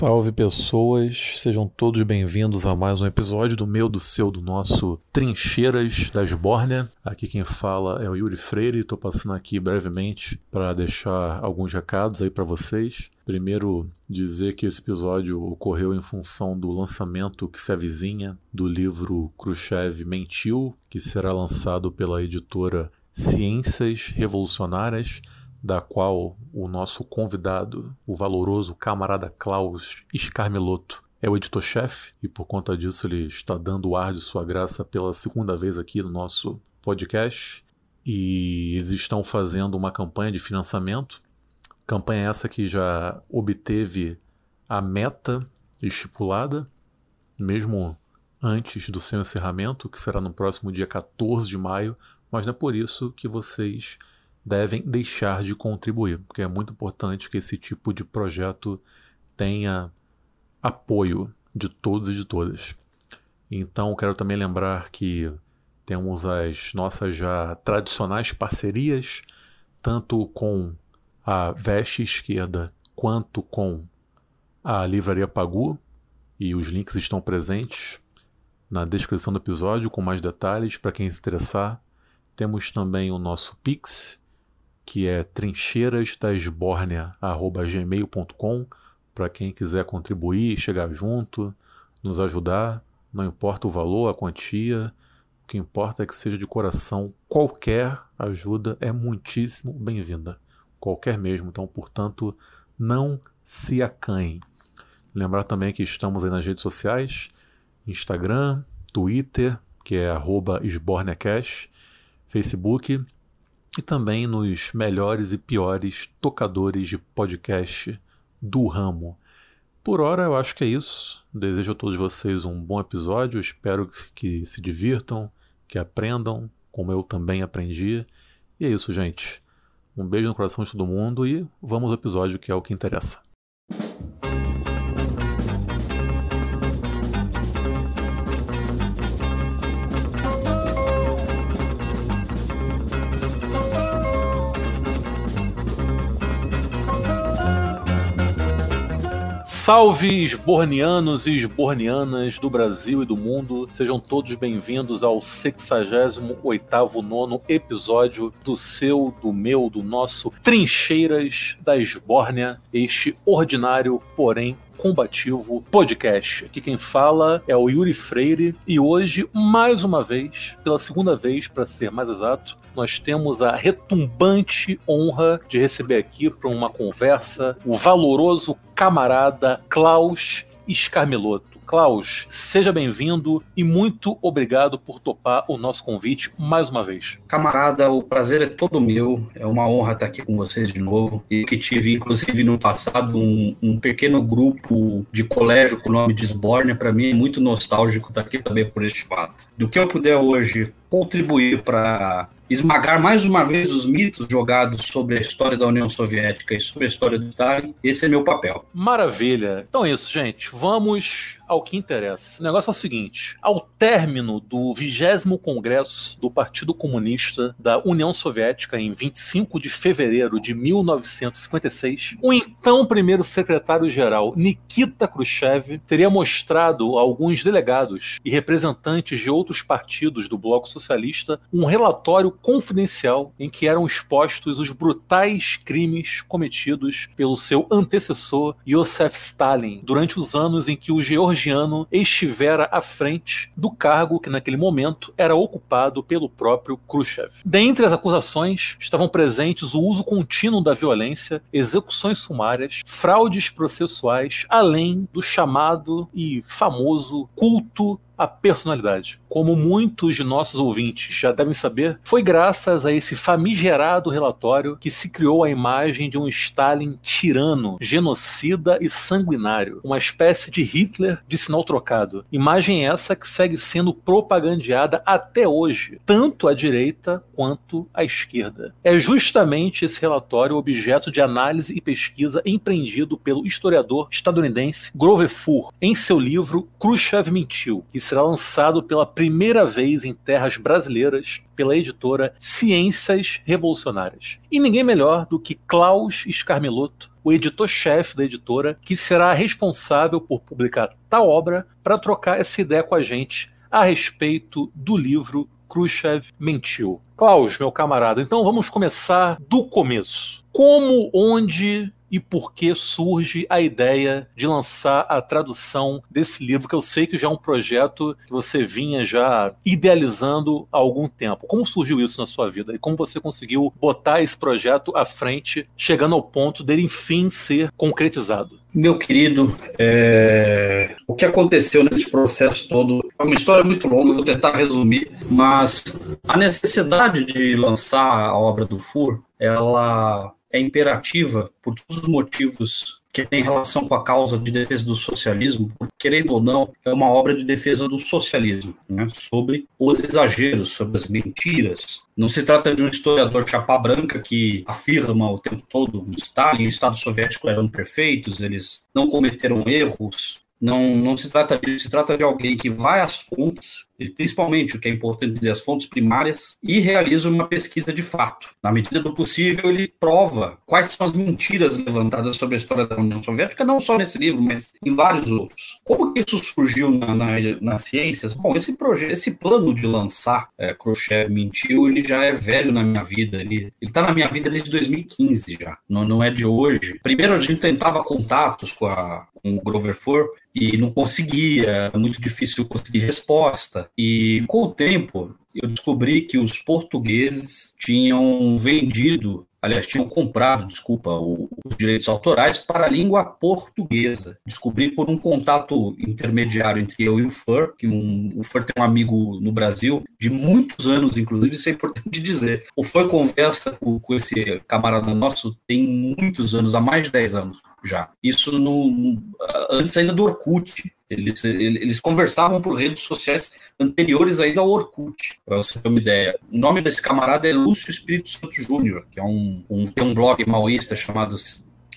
Salve pessoas, sejam todos bem-vindos a mais um episódio do meu, do seu, do nosso Trincheiras da Esbórnia. Aqui quem fala é o Yuri Freire, estou passando aqui brevemente para deixar alguns recados aí para vocês. Primeiro, dizer que esse episódio ocorreu em função do lançamento que se avizinha do livro Khrushchev Mentiu, que será lançado pela editora Ciências Revolucionárias da qual o nosso convidado, o valoroso camarada Klaus Escarmeloto, é o editor-chefe e por conta disso ele está dando o ar de sua graça pela segunda vez aqui no nosso podcast. E eles estão fazendo uma campanha de financiamento. Campanha essa que já obteve a meta estipulada, mesmo antes do seu encerramento, que será no próximo dia 14 de maio, mas não é por isso que vocês devem deixar de contribuir, porque é muito importante que esse tipo de projeto tenha apoio de todos e de todas. Então, quero também lembrar que temos as nossas já tradicionais parcerias, tanto com a Veste Esquerda quanto com a Livraria Pagu, e os links estão presentes na descrição do episódio com mais detalhes para quem se interessar. Temos também o nosso Pix, que é trincheirasdaesbórnia.gmail.com para quem quiser contribuir, chegar junto, nos ajudar. Não importa o valor, a quantia, o que importa é que seja de coração. Qualquer ajuda é muitíssimo bem-vinda. Qualquer mesmo. Então, portanto, não se acanhem. Lembrar também que estamos aí nas redes sociais: Instagram, Twitter, que é esbornecash, Facebook e também nos melhores e piores tocadores de podcast do ramo. Por hora eu acho que é isso. Desejo a todos vocês um bom episódio. Espero que, se divirtam, que aprendam, como eu também aprendi. E é isso, gente. Um beijo no coração de todo mundo e vamos ao episódio que é o que interessa. Salve esbornianos e esbornianas do Brasil e do mundo, sejam todos bem-vindos ao 68 nono episódio do seu, do meu, do nosso Trincheiras da Esbórnia, este ordinário, porém combativo podcast. Aqui quem fala é o Yuri Freire e hoje, mais uma vez, pela segunda vez para ser mais exato, nós temos a retumbante honra de receber aqui para uma conversa o valoroso camarada Klaus Escarmeloto. Klaus, seja bem-vindo e muito obrigado por topar o nosso convite mais uma vez. Camarada, o prazer é todo meu. É uma honra estar aqui com vocês de novo. E que tive, inclusive, no passado, um, um pequeno grupo de colégio com o nome de Sborne. Para mim é muito nostálgico estar aqui também por este fato. Do que eu puder hoje contribuir para esmagar mais uma vez os mitos jogados sobre a história da União Soviética e sobre a história do Stalin. Esse é meu papel. Maravilha. Então é isso, gente. Vamos ao que interessa. O negócio é o seguinte: ao término do 20 Congresso do Partido Comunista da União Soviética, em 25 de fevereiro de 1956, o então primeiro secretário-geral Nikita Khrushchev teria mostrado a alguns delegados e representantes de outros partidos do Bloco Socialista um relatório confidencial em que eram expostos os brutais crimes cometidos pelo seu antecessor Joseph Stalin durante os anos em que o estivera à frente do cargo que naquele momento era ocupado pelo próprio Khrushchev. Dentre as acusações estavam presentes o uso contínuo da violência, execuções sumárias, fraudes processuais, além do chamado e famoso culto a personalidade. Como muitos de nossos ouvintes já devem saber, foi graças a esse famigerado relatório que se criou a imagem de um Stalin tirano, genocida e sanguinário, uma espécie de Hitler de sinal trocado. Imagem essa que segue sendo propagandeada até hoje, tanto à direita quanto à esquerda. É justamente esse relatório objeto de análise e pesquisa empreendido pelo historiador estadunidense Grover Fur em seu livro Khrushchev Mentiu, que será lançado pela primeira vez em terras brasileiras pela editora Ciências Revolucionárias. E ninguém melhor do que Klaus Scarmelotto, o editor-chefe da editora, que será responsável por publicar tal obra para trocar essa ideia com a gente a respeito do livro Khrushchev mentiu. Klaus, meu camarada, então vamos começar do começo. Como, onde e por que surge a ideia de lançar a tradução desse livro, que eu sei que já é um projeto que você vinha já idealizando há algum tempo. Como surgiu isso na sua vida e como você conseguiu botar esse projeto à frente, chegando ao ponto dele enfim ser concretizado? Meu querido, é... o que aconteceu nesse processo todo é uma história muito longa, vou tentar resumir, mas a necessidade de lançar a obra do Fur, ela é imperativa por todos os motivos que tem relação com a causa de defesa do socialismo, querendo ou não, é uma obra de defesa do socialismo, né? sobre os exageros, sobre as mentiras. Não se trata de um historiador chapa branca que afirma o tempo todo que Stalin e o Estado soviético eram perfeitos, eles não cometeram erros, não, não se trata disso, se trata de alguém que vai às fontes, principalmente o que é importante dizer, as fontes primárias, e realiza uma pesquisa de fato. Na medida do possível, ele prova quais são as mentiras levantadas sobre a história da União Soviética, não só nesse livro, mas em vários outros. Como que isso surgiu na, na, nas ciências? Bom, esse projeto, esse plano de lançar é, Khrushchev mentiu, ele já é velho na minha vida, ele está na minha vida desde 2015 já, não, não é de hoje. Primeiro a gente tentava contatos com, a, com o Grover Fur e não conseguia, muito difícil conseguir resposta. E com o tempo, eu descobri que os portugueses tinham vendido, aliás, tinham comprado, desculpa, os direitos autorais para a língua portuguesa. Descobri por um contato intermediário entre eu e o Fur, que um, o Fur tem um amigo no Brasil de muitos anos, inclusive, isso é importante dizer. O Fur conversa com, com esse camarada nosso tem muitos anos, há mais de 10 anos já. Isso no, antes ainda do Orkut. Eles, eles conversavam por redes sociais anteriores ainda ao Orkut, para você ter uma ideia. O nome desse camarada é Lúcio Espírito Santo Júnior, que é um, um, tem um blog maoísta chamado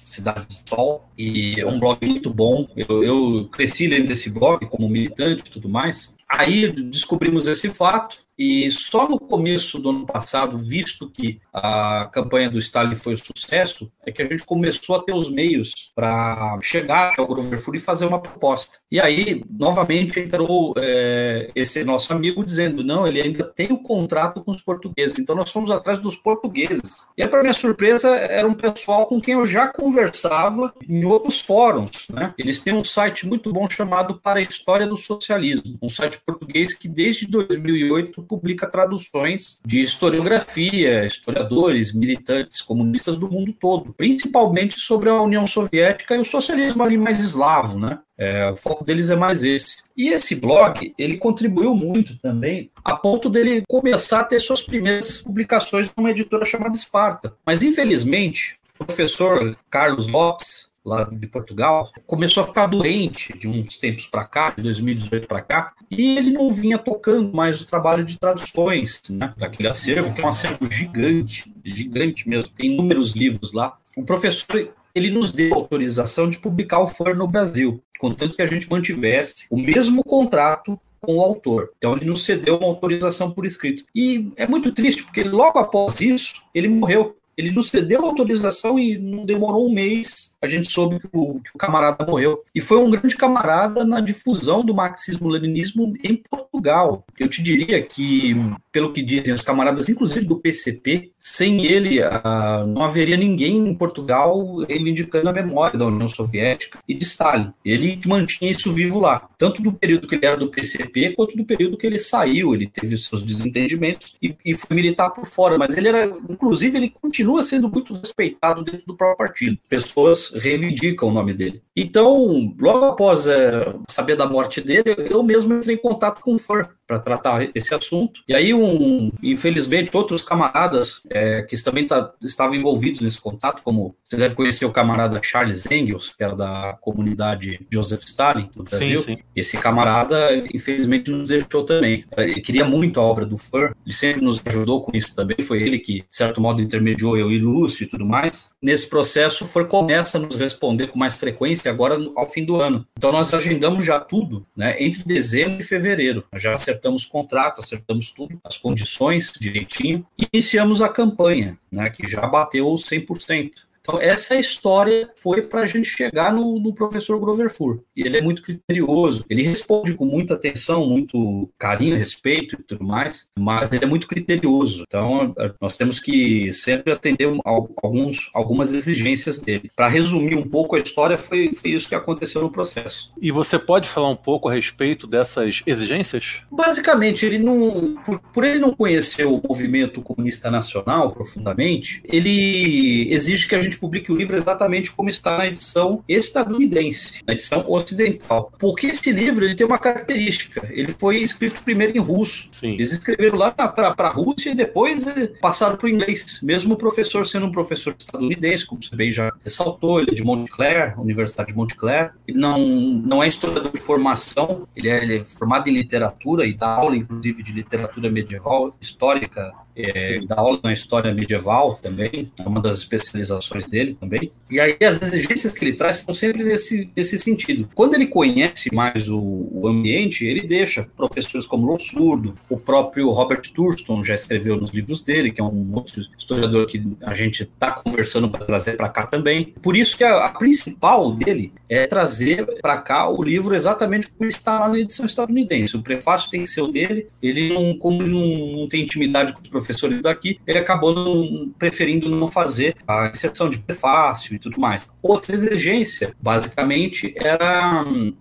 Cidade do Sol, e é um blog muito bom. Eu, eu cresci lendo esse blog como militante e tudo mais. Aí descobrimos esse fato, e só no começo do ano passado, visto que a campanha do Stalin foi um sucesso, é que a gente começou a ter os meios para chegar ao Grover Fury e fazer uma proposta. E aí, novamente, entrou é, esse nosso amigo dizendo: não, ele ainda tem o contrato com os portugueses. Então, nós fomos atrás dos portugueses. E aí, para minha surpresa, era um pessoal com quem eu já conversava em outros fóruns. Né? Eles têm um site muito bom chamado Para a História do Socialismo, um site português que desde 2008 publica traduções de historiografia, historiadores, militantes comunistas do mundo todo, principalmente sobre a União Soviética e o socialismo ali mais eslavo, né? É, o foco deles é mais esse. E esse blog, ele contribuiu muito também, a ponto dele começar a ter suas primeiras publicações numa editora chamada Esparta. Mas, infelizmente, o professor Carlos Lopes, lá de Portugal, começou a ficar doente de uns tempos para cá, de 2018 para cá, e ele não vinha tocando mais o trabalho de traduções né, daquele acervo, que é um acervo gigante, gigante mesmo, tem inúmeros livros lá. O professor ele nos deu autorização de publicar o For no Brasil, contanto que a gente mantivesse o mesmo contrato com o autor. Então ele nos cedeu uma autorização por escrito. E é muito triste, porque logo após isso, ele morreu. Ele nos cedeu a autorização e não demorou um mês a gente soube que o, que o, camarada morreu. E foi um grande camarada na difusão do marxismo-leninismo em Portugal. Eu te diria que, pelo que dizem os camaradas, inclusive do PCP, sem ele ah, não haveria ninguém em Portugal reivindicando a memória da União Soviética e de Stalin. Ele mantinha isso vivo lá, tanto do período que ele era do PCP, quanto do período que ele saiu. Ele teve seus desentendimentos e, e foi militar por fora, mas ele era, inclusive, ele continua sendo muito respeitado dentro do próprio partido. Pessoas reivindicam o nome dele. Então, logo após é, saber da morte dele, eu mesmo entrei em contato com o FUR para tratar esse assunto. E aí, um, infelizmente, outros camaradas é, que também tá, estavam envolvidos nesse contato, como você deve conhecer o camarada Charles Engels, que era da comunidade Joseph Stalin no Brasil. Sim, sim. Esse camarada, infelizmente, nos deixou também. Ele queria muito a obra do Fur, ele sempre nos ajudou com isso também. Foi ele que, de certo modo, intermediou eu e Lúcio e tudo mais. Nesse processo, o Fur começa a nos responder com mais frequência agora ao fim do ano. Então, nós agendamos já tudo, né, entre dezembro e fevereiro. Já acertamos contrato, acertamos tudo, as condições direitinho, e iniciamos a campanha, né, que já bateu 100%. Então, essa história foi para a gente chegar no, no professor Grover Fur. E ele é muito criterioso, ele responde com muita atenção, muito carinho, respeito e tudo mais, mas ele é muito criterioso. Então, nós temos que sempre atender alguns, algumas exigências dele. Para resumir um pouco a história, foi, foi isso que aconteceu no processo. E você pode falar um pouco a respeito dessas exigências? Basicamente, ele não, por, por ele não conhecer o movimento comunista nacional profundamente, ele exige que a gente gente publique o livro exatamente como está na edição estadunidense, na edição ocidental. Porque esse livro ele tem uma característica: ele foi escrito primeiro em russo. Sim. Eles escreveram lá para a Rússia e depois eh, passaram para o inglês. Mesmo o professor sendo um professor estadunidense, como você bem já ressaltou, ele é de Montclair, Universidade de Montclair. Ele não, não é historiador de formação, ele é, ele é formado em literatura e dá aula, inclusive, de literatura medieval, histórica é, dá aula na história medieval também, é uma das especializações dele também. E aí as exigências que ele traz são sempre nesse, nesse sentido. Quando ele conhece mais o, o ambiente, ele deixa professores como Lossurdo, o próprio Robert Thurston já escreveu nos livros dele, que é um outro historiador que a gente está conversando para trazer para cá também. Por isso que a, a principal dele é trazer para cá o livro exatamente como está lá na edição estadunidense. O prefácio tem que ser o dele, ele não, como ele não, não tem intimidade com os professores daqui, ele acabou não, preferindo não fazer a inserção de prefácio e tudo mais. Outra exigência, basicamente, era hum,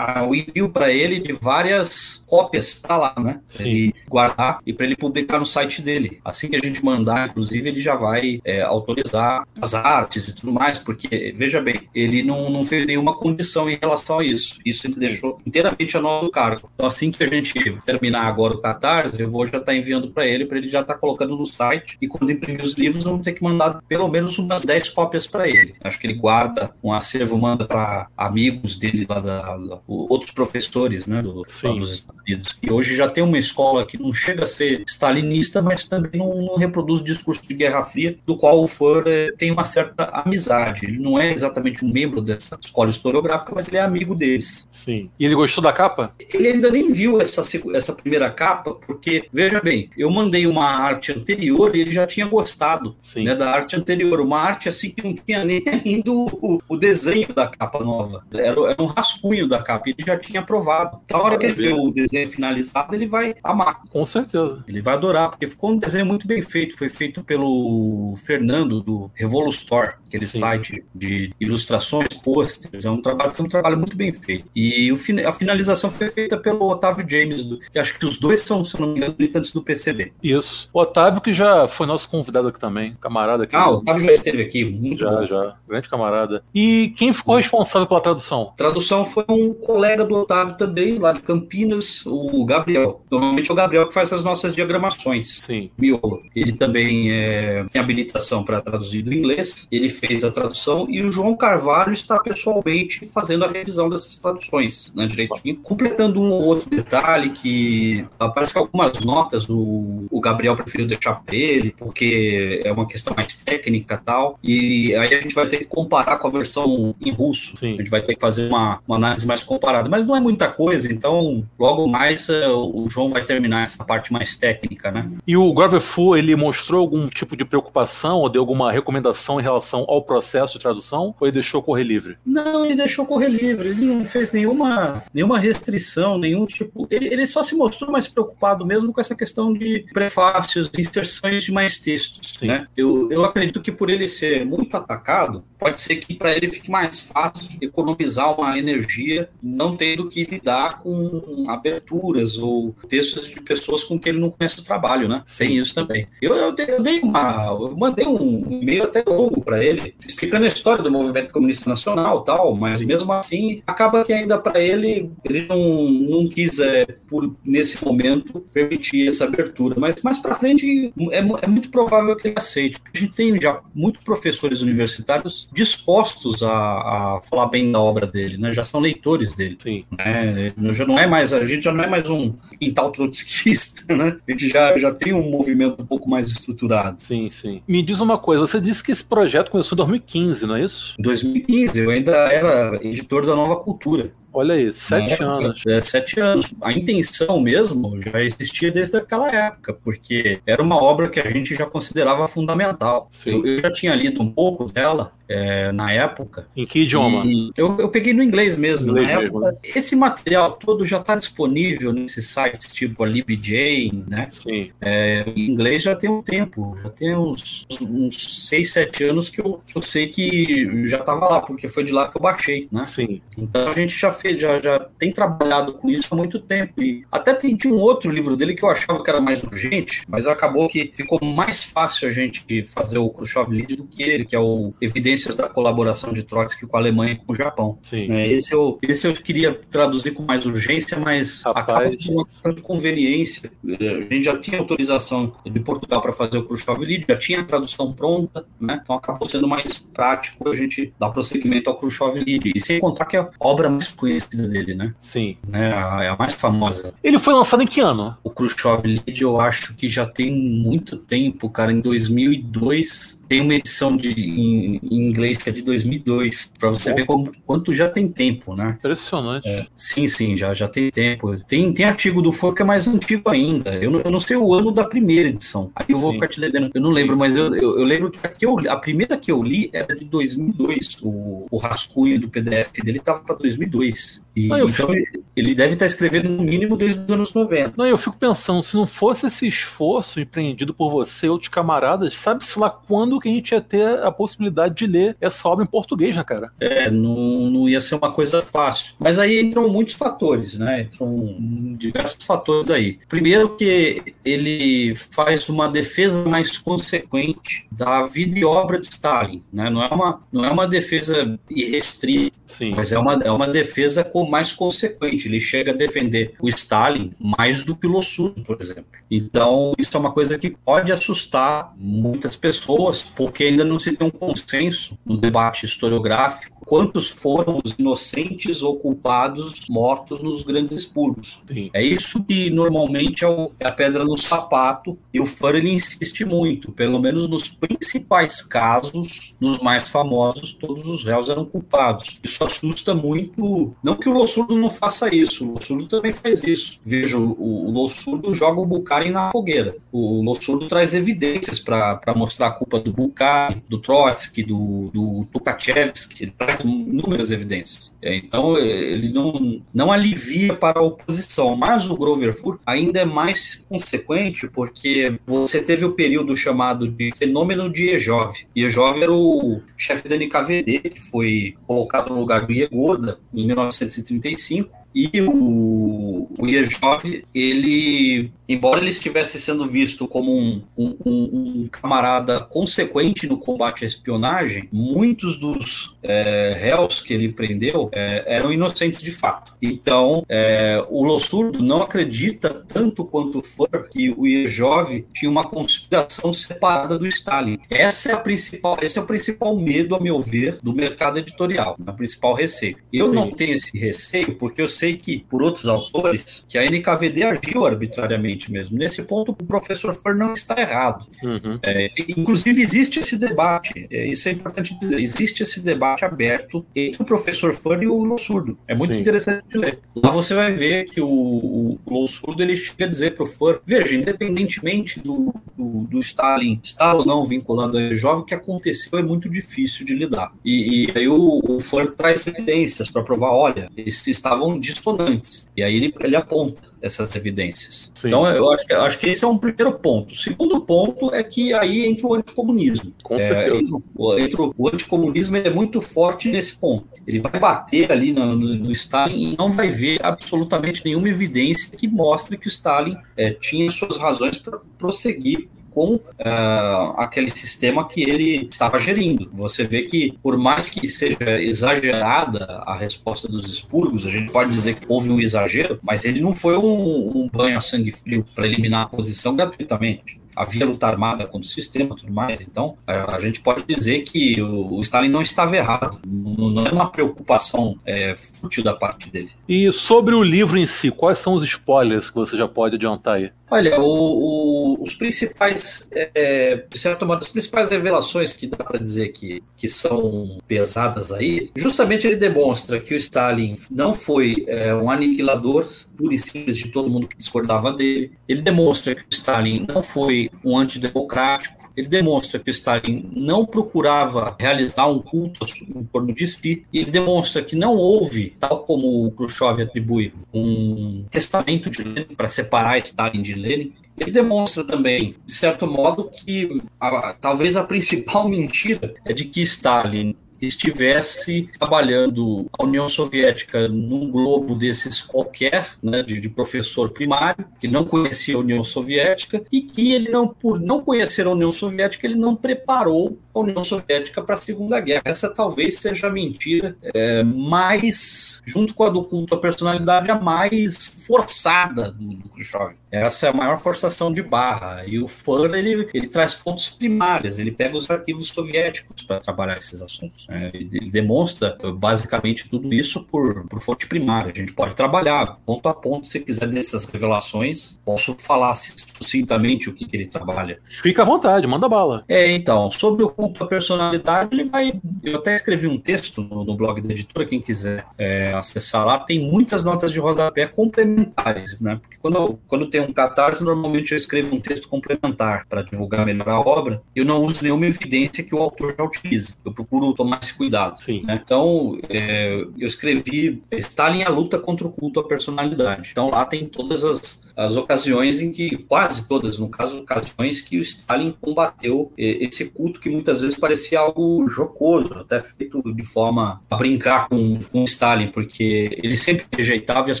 o envio para ele de várias cópias para lá, né? Para ele guardar e para ele publicar no site dele. Assim que a gente mandar, inclusive, ele já vai é, autorizar as artes e tudo mais, porque, veja bem, ele não, não fez nenhuma condição em relação a isso. Isso ele deixou inteiramente a nosso cargo. Então, assim que a gente terminar agora o Catarse, eu vou já estar tá enviando para ele, para ele já estar tá colocando no site. E quando imprimir os livros, vamos ter que mandar pelo menos umas 10 cópias para ele. Acho que ele guarda um acervo, manda para amigos dele lá da, da outros professores né, do, dos Estados Unidos. E hoje já tem uma escola que não chega a ser stalinista, mas também não, não reproduz o discurso de Guerra Fria, do qual o Fur é, tem uma certa amizade. Ele não é exatamente um membro dessa escola historiográfica, mas ele é amigo deles. Sim. E ele gostou da capa? Ele ainda nem viu essa, essa primeira capa, porque, veja bem, eu mandei uma arte anterior e ele já tinha gostado né, da arte anterior. Uma arte assim que não tinha nem ainda o, o desenho da capa nova. Era, era um rascunho da capa. Ele já tinha aprovado. Na hora que ele vê o desenho finalizado, ele vai amar. Com certeza. Ele vai adorar, porque ficou um desenho muito bem feito. Foi feito pelo Fernando, do Revolustore, aquele Sim. site de ilustrações, pôsteres. É um trabalho, foi um trabalho muito bem feito. E o, a finalização foi feita pelo Otávio James, do, que acho que os dois são, se não me engano, militantes do PCB. Isso. O Otávio, que já foi nosso convidado aqui também, camarada aqui. Ah, o Otávio já esteve aqui, muito Já, bom. já. Grande camarada. E quem ficou responsável pela tradução? tradução foi um colega do Otávio também, lá de Campinas, o Gabriel. Normalmente é o Gabriel que faz as nossas diagramações. Sim. Miolo. Ele também é, tem habilitação para traduzir do inglês, ele fez a tradução e o João Carvalho está pessoalmente fazendo a revisão dessas traduções, né, direitinho. Completando um ou outro detalhe que aparece que algumas notas o, o Gabriel preferiu deixar para ele, porque é uma questão mais técnica e tal, e aí a gente vai ter que comparar com a versão em russo. Sim. A gente vai ter que fazer uma, uma análise mais comparada, mas não é muita coisa, então logo mais uh, o João vai terminar essa parte mais técnica, né? E o Gravefu, ele mostrou algum tipo de preocupação ou deu alguma recomendação em relação ao processo de tradução ou ele deixou correr livre? Não, ele deixou correr livre, ele não fez nenhuma, nenhuma restrição, nenhum tipo. Ele, ele só se mostrou mais preocupado mesmo com essa questão de prefácios, inserções de mais textos, Sim. né? Eu, eu acredito que por ele ser muito atacado, pode ser que que para ele fique mais fácil economizar uma energia, não tendo que lidar com aberturas ou textos de pessoas com quem ele não conhece o trabalho, né? Sim. Tem isso também. Eu, eu, dei, eu dei uma, eu mandei um e-mail até longo para ele, explicando a história do movimento comunista nacional, tal, mas mesmo assim acaba que ainda para ele ele não, não quis é, por nesse momento permitir essa abertura, mas mais para frente é, é muito provável que ele aceite. A gente tem já muitos professores universitários dispostos a, a falar bem da obra dele, né? Já são leitores dele. Sim. Né? Já não é mais, a gente já não é mais um quintal trotskista, né? A gente já, já tem um movimento um pouco mais estruturado. Sim, sim. Me diz uma coisa, você disse que esse projeto começou em 2015, não é isso? Em 2015, eu ainda era editor da Nova Cultura. Olha aí, sete é, anos. É, sete anos. A intenção mesmo já existia desde aquela época, porque era uma obra que a gente já considerava fundamental. Eu, eu, já tinha lido um pouco dela é, na época. Em que idioma? Eu, eu, peguei no inglês mesmo. Inglês na mesmo, época, né? Esse material todo já está disponível nesses sites tipo a LibJ, né? Sim. É, em inglês já tem um tempo, já tem uns, uns seis, sete anos que eu, que eu sei que já estava lá, porque foi de lá que eu baixei, né? Sim. Então a gente já fez já, já tem trabalhado com isso há muito tempo. E até tem um outro livro dele que eu achava que era mais urgente, mas acabou que ficou mais fácil a gente fazer o Khrushchev Lead do que ele, que é o Evidências da Colaboração de Trotsky com a Alemanha e com o Japão. Sim. É, esse, eu, esse eu queria traduzir com mais urgência, mas Rapaz. acaba com uma questão de conveniência. A gente já tinha autorização de Portugal para fazer o Khrushchev Lead, já tinha a tradução pronta, né? então acabou sendo mais prático a gente dar prosseguimento ao Khrushchev Lead. E sem contar que é a obra mais conhecida dele, né? Sim. Né? É a mais famosa. Ele foi lançado em que ano? O Khrushchev Lead eu acho que já tem muito tempo, cara, em 2002 tem uma edição de, em, em inglês que é de 2002, para você ver como, quanto já tem tempo, né? Impressionante. É, sim, sim, já, já tem tempo. Tem, tem artigo do For que é mais antigo ainda. Eu não, eu não sei o ano da primeira edição. Aí eu vou sim. ficar te lendo. Eu não lembro, mas eu, eu, eu lembro que a, que eu, a primeira que eu li era de 2002. O, o rascunho do PDF dele estava para 2002. E, não, então fico... ele deve estar tá escrevendo no mínimo desde os anos 90. Não, eu fico pensando, se não fosse esse esforço empreendido por você e outros camaradas, sabe-se lá quando que a gente ia ter a possibilidade de ler essa obra em português, né, cara? É, não, não ia ser uma coisa fácil. Mas aí entram muitos fatores, né? Entram diversos fatores aí. Primeiro que ele faz uma defesa mais consequente da vida e obra de Stalin, né? Não é uma, não é uma defesa irrestrita, Sim. mas é uma, é uma defesa com mais consequente. Ele chega a defender o Stalin mais do que o Lossurdo, por exemplo. Então, isso é uma coisa que pode assustar muitas pessoas, porque ainda não se tem um consenso no debate historiográfico quantos foram os inocentes ou culpados mortos nos grandes expurgos. Sim. É isso que normalmente é, o, é, a pedra no sapato e o Furley insiste muito, pelo menos nos principais casos, nos mais famosos, todos os réus eram culpados. Isso assusta muito, não que o Lossurdo não faça isso, o Lossurdo também faz isso. Vejo, o, o Lossurdo joga o Bukharin na fogueira. O Lossurdo traz evidências para mostrar a culpa do Bukharin, do Trotsky, do, do Tukachevsky, ele traz inúmeras evidências. É, então, ele não, não alivia para a oposição, mas o Grover Fur ainda é mais consequente porque você teve o período chamado de fenômeno de Ejov. Ejov era o chefe da NKVD, que foi colocado no lugar do Iegoda em 1935, e o, o Ierjov, ele, embora ele estivesse sendo visto como um, um, um, camarada consequente no combate à espionagem, muitos dos é, réus que ele prendeu é, eram inocentes de fato. Então, é, o Lossurdo não acredita tanto quanto for que o Ierjov tinha uma conspiração separada do Stalin. Essa é a principal, esse é o principal medo, a meu ver, do mercado editorial, a principal receio. Eu Sim. não tenho esse receio porque eu sei sei que, por outros autores, que a NKVD agiu arbitrariamente mesmo. Nesse ponto, o professor Fer não está errado. Uhum. É, inclusive, existe esse debate, é, isso é importante dizer, existe esse debate aberto entre o professor Fer e o Lossurdo. É muito Sim. interessante de ler. Lá você vai ver que o, o Lossurdo ele chega a dizer para o Fer, veja, independentemente do, do, do, Stalin estar ou não vinculando a jovem, o que aconteceu é muito difícil de lidar. E, e aí o, o Fer traz evidências para provar, olha, eles estavam dissonantes. E aí ele, ele aponta. Essas evidências. Sim. Então, eu acho, que, acho que esse é um primeiro ponto. O segundo ponto é que aí entra o anticomunismo. Com certeza. É, entra, entra, o anticomunismo é muito forte nesse ponto. Ele vai bater ali no, no, no, Stalin e não vai ver absolutamente nenhuma evidência que mostre que o Stalin é, tinha suas razões para prosseguir com uh, aquele sistema que ele estava gerindo. Você vê que, por mais que seja exagerada a resposta dos expurgos, a gente pode dizer que houve um exagero, mas ele não foi um, um banho a sangue frio para eliminar a posição gratuitamente havia luta armada contra o sistema e tudo mais. Então, a, gente pode dizer que o, o Stalin não estava errado. Não, não é uma preocupação é, fútil da parte dele. E sobre o livro em si, quais são os spoilers que você já pode adiantar aí? Olha, o, o, os principais, é, de certo modo, as principais revelações que dá para dizer que, que são pesadas aí, justamente ele demonstra que o Stalin não foi é, um aniquilador puro e simples de todo mundo que discordava dele. Ele demonstra que o Stalin não foi um antidemocrático. Ele demonstra que Stalin não procurava realizar um culto em torno de si. E ele demonstra que não houve, tal como o Khrushchev atribui, um testamento de Lenin para separar Stalin de Lenin. Ele demonstra também, de certo modo, que a, talvez a principal mentira é de que Stalin estivesse trabalhando a União Soviética num globo desses qualquer, né, de, de, professor primário, que não conhecia a União Soviética e que ele não, por não conhecer a União Soviética, ele não preparou a União Soviética para a Segunda Guerra. Essa talvez seja a mentira é, mais, junto com a do culto à personalidade, a mais forçada do, do Khrushchev. Essa é a maior forçação de barra. E o FAN, ele, ele traz fontes primárias, ele pega os arquivos soviéticos para trabalhar esses assuntos. Né? Ele, demonstra basicamente tudo isso por, por fonte primária. A gente pode trabalhar ponto a ponto, se quiser dessas revelações. Posso falar sucintamente o que, que ele trabalha. Fica à vontade, manda bala. É, então, sobre o culto à personalidade, ele vai. Eu até escrevi um texto no, no blog da editora, quem quiser é, acessar lá, tem muitas notas de rodapé complementares, né? Porque quando, quando tem um catarse, normalmente eu escrevo um texto complementar para divulgar melhor a obra. Eu não uso nenhuma evidência que o autor já utilize. Eu procuro tomar esse cuidado. Sim. Né? Então, é, eu escrevi Stalin a luta contra o culto à personalidade. Então, lá tem todas as as ocasiões em que, quase todas, no caso, ocasiões que o Stalin combateu esse culto que muitas vezes parecia algo jocoso, até feito de forma a brincar com, com Stalin, porque ele sempre rejeitava e as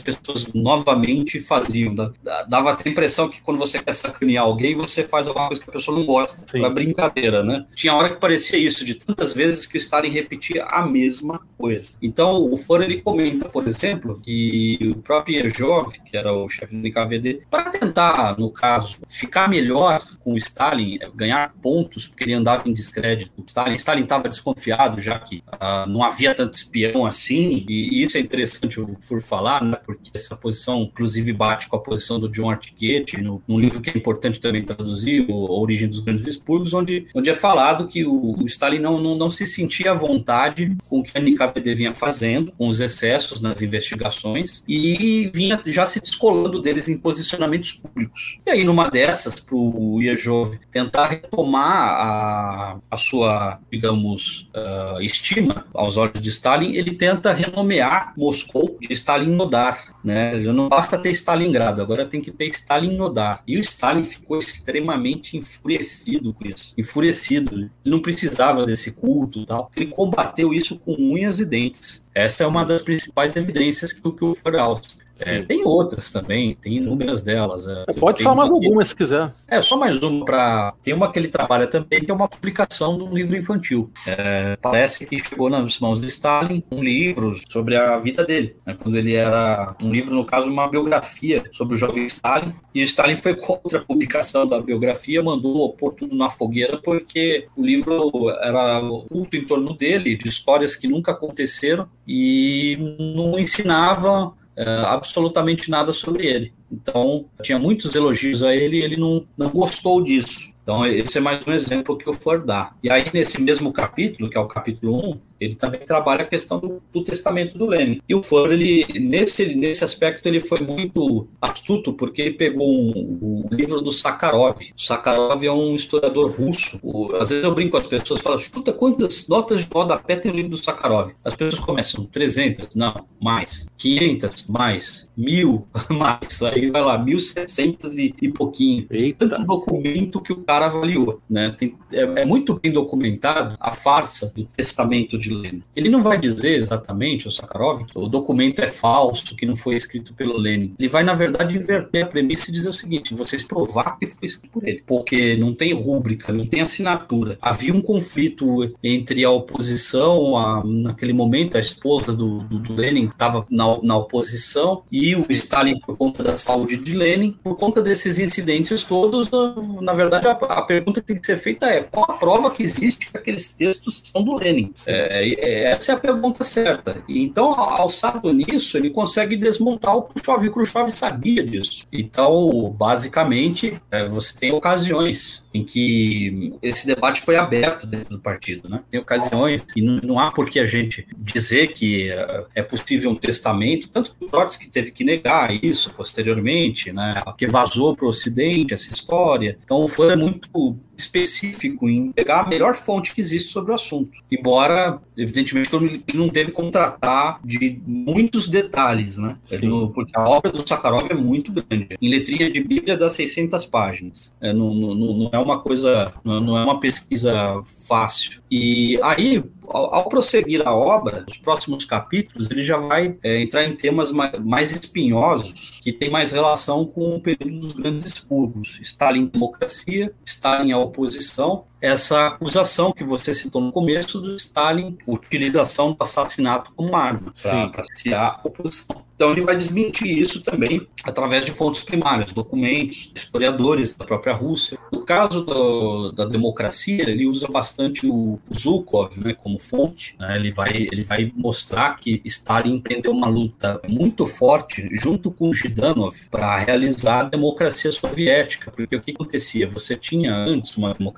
pessoas novamente faziam. Dava até a impressão que quando você quer sacanear alguém, você faz alguma coisa que a pessoa não gosta, para brincadeira, né? Tinha hora que parecia isso, de tantas vezes que o Stalin repetia a mesma coisa. Então, o Foro, ele comenta, por exemplo, que o próprio Yerjov, que era o chefe do NKVD, para tentar, no caso, ficar melhor com o Stalin, ganhar pontos, porque ele andava em descrédito. Stalin Stalin estava desconfiado, já que uh, não havia tanto espião assim, e, isso é interessante por falar, né, porque essa posição, inclusive, bate com a posição do John Artiquette, no, num livro que é importante também traduzir, o, A Origem dos Grandes Expurgos, onde, onde é falado que o, o Stalin não, não, não se sentia vontade com o que a NKVD vinha fazendo, com os excessos nas investigações, e vinha já se descolando deles em posicionamentos públicos. E aí, numa dessas, para o Iejov tentar retomar a, a sua, digamos, uh, estima aos olhos de Stalin, ele tenta renomear Moscou de Stalinodar. Né? Não basta ter Stalingrado, agora tem que ter Stalinodar. E o Stalin ficou extremamente enfurecido com isso. Enfurecido. Ele não precisava desse culto e tal. Ele combateu isso com unhas e dentes. Essa é uma das principais evidências que, que o Faraus é, tem outras também, tem inúmeras delas. É, Pode falar mais alguma se quiser. É, só mais uma para. Tem uma que ele trabalha também, que é uma publicação de um livro infantil. É, parece que chegou nas mãos de Stalin um livro sobre a vida dele. Né, quando ele era. Um livro, no caso, uma biografia sobre o jovem Stalin. E o Stalin foi contra a publicação da biografia, mandou pôr tudo na fogueira, porque o livro era culto em torno dele, de histórias que nunca aconteceram, e não ensinava uh, absolutamente nada sobre ele. Então, tinha muitos elogios a ele e ele não, não gostou disso. Então, esse é mais um exemplo que o For dá. E aí, nesse mesmo capítulo, que é o capítulo 1, ele também trabalha a questão do, do testamento do Lenin. E o For, ele, nesse, nesse aspecto, ele foi muito astuto, porque ele pegou um, o livro do Sakharov. O Sakharov é um historiador russo. O, às vezes eu brinco com as pessoas, falo, escuta quantas notas de rodapé tem o livro do Sakharov? As pessoas começam, 300, não, mais. 500, mais. Mil, mais. Aí vai lá, 1.700 e, e pouquinho. Eita. Tanto documento que o cara avaliou. Né? Tem, é, é muito bem documentado a farsa do testamento de de Lenin. Ele não vai dizer exatamente, o Sakharov, que o documento é falso, que não foi escrito pelo Lenin. Ele vai, na verdade, inverter a premissa e dizer o seguinte: vocês provar que foi escrito por ele. Porque não tem rúbrica, não tem assinatura. Havia um conflito entre a oposição, a, naquele momento, a esposa do, do, do Lenin estava na, na oposição, e o Stalin, por conta da saúde de Lenin, por conta desses incidentes todos, na verdade, a, a pergunta que tem que ser feita é: qual a prova que existe que aqueles textos são do Lenin? É, é, é, essa é a pergunta certa. Então, alçado nisso, ele consegue desmontar o Khrushchev. E o Khrushchev sabia disso. Então, basicamente, é, você tem ocasiões em que esse debate foi aberto dentro do partido. Né? Tem ocasiões e não, não há por que a gente dizer que é, é possível um testamento, tanto que Trotsky teve que negar isso posteriormente, né? que vazou para o Ocidente essa história. Então, foi muito específico em pegar a melhor fonte que existe sobre o assunto. Embora, evidentemente, ele não teve como tratar de muitos detalhes, né? Ele, porque a obra do Sakharov é muito grande. Em letrinha de Bíblia dá 600 páginas. É, não, não, não é uma coisa, não é uma pesquisa fácil. E aí, ao, ao, prosseguir a obra, os próximos capítulos, ele já vai é, entrar em temas mais, mais, espinhosos, que tem mais relação com o período dos grandes expurgos. Stalin democracia, Stalin a oposição, essa acusação que você citou no começo do Stalin, utilização do assassinato como arma para a oposição. Então ele vai desmentir isso também através de fontes primárias, documentos, historiadores da própria Rússia. No caso do, da democracia, ele usa bastante o Zhukov né, como fonte. Né, ele, vai, ele vai mostrar que Stalin empreendeu uma luta muito forte junto com Zhidanov para realizar a democracia soviética. Porque o que acontecia? Você tinha antes uma democracia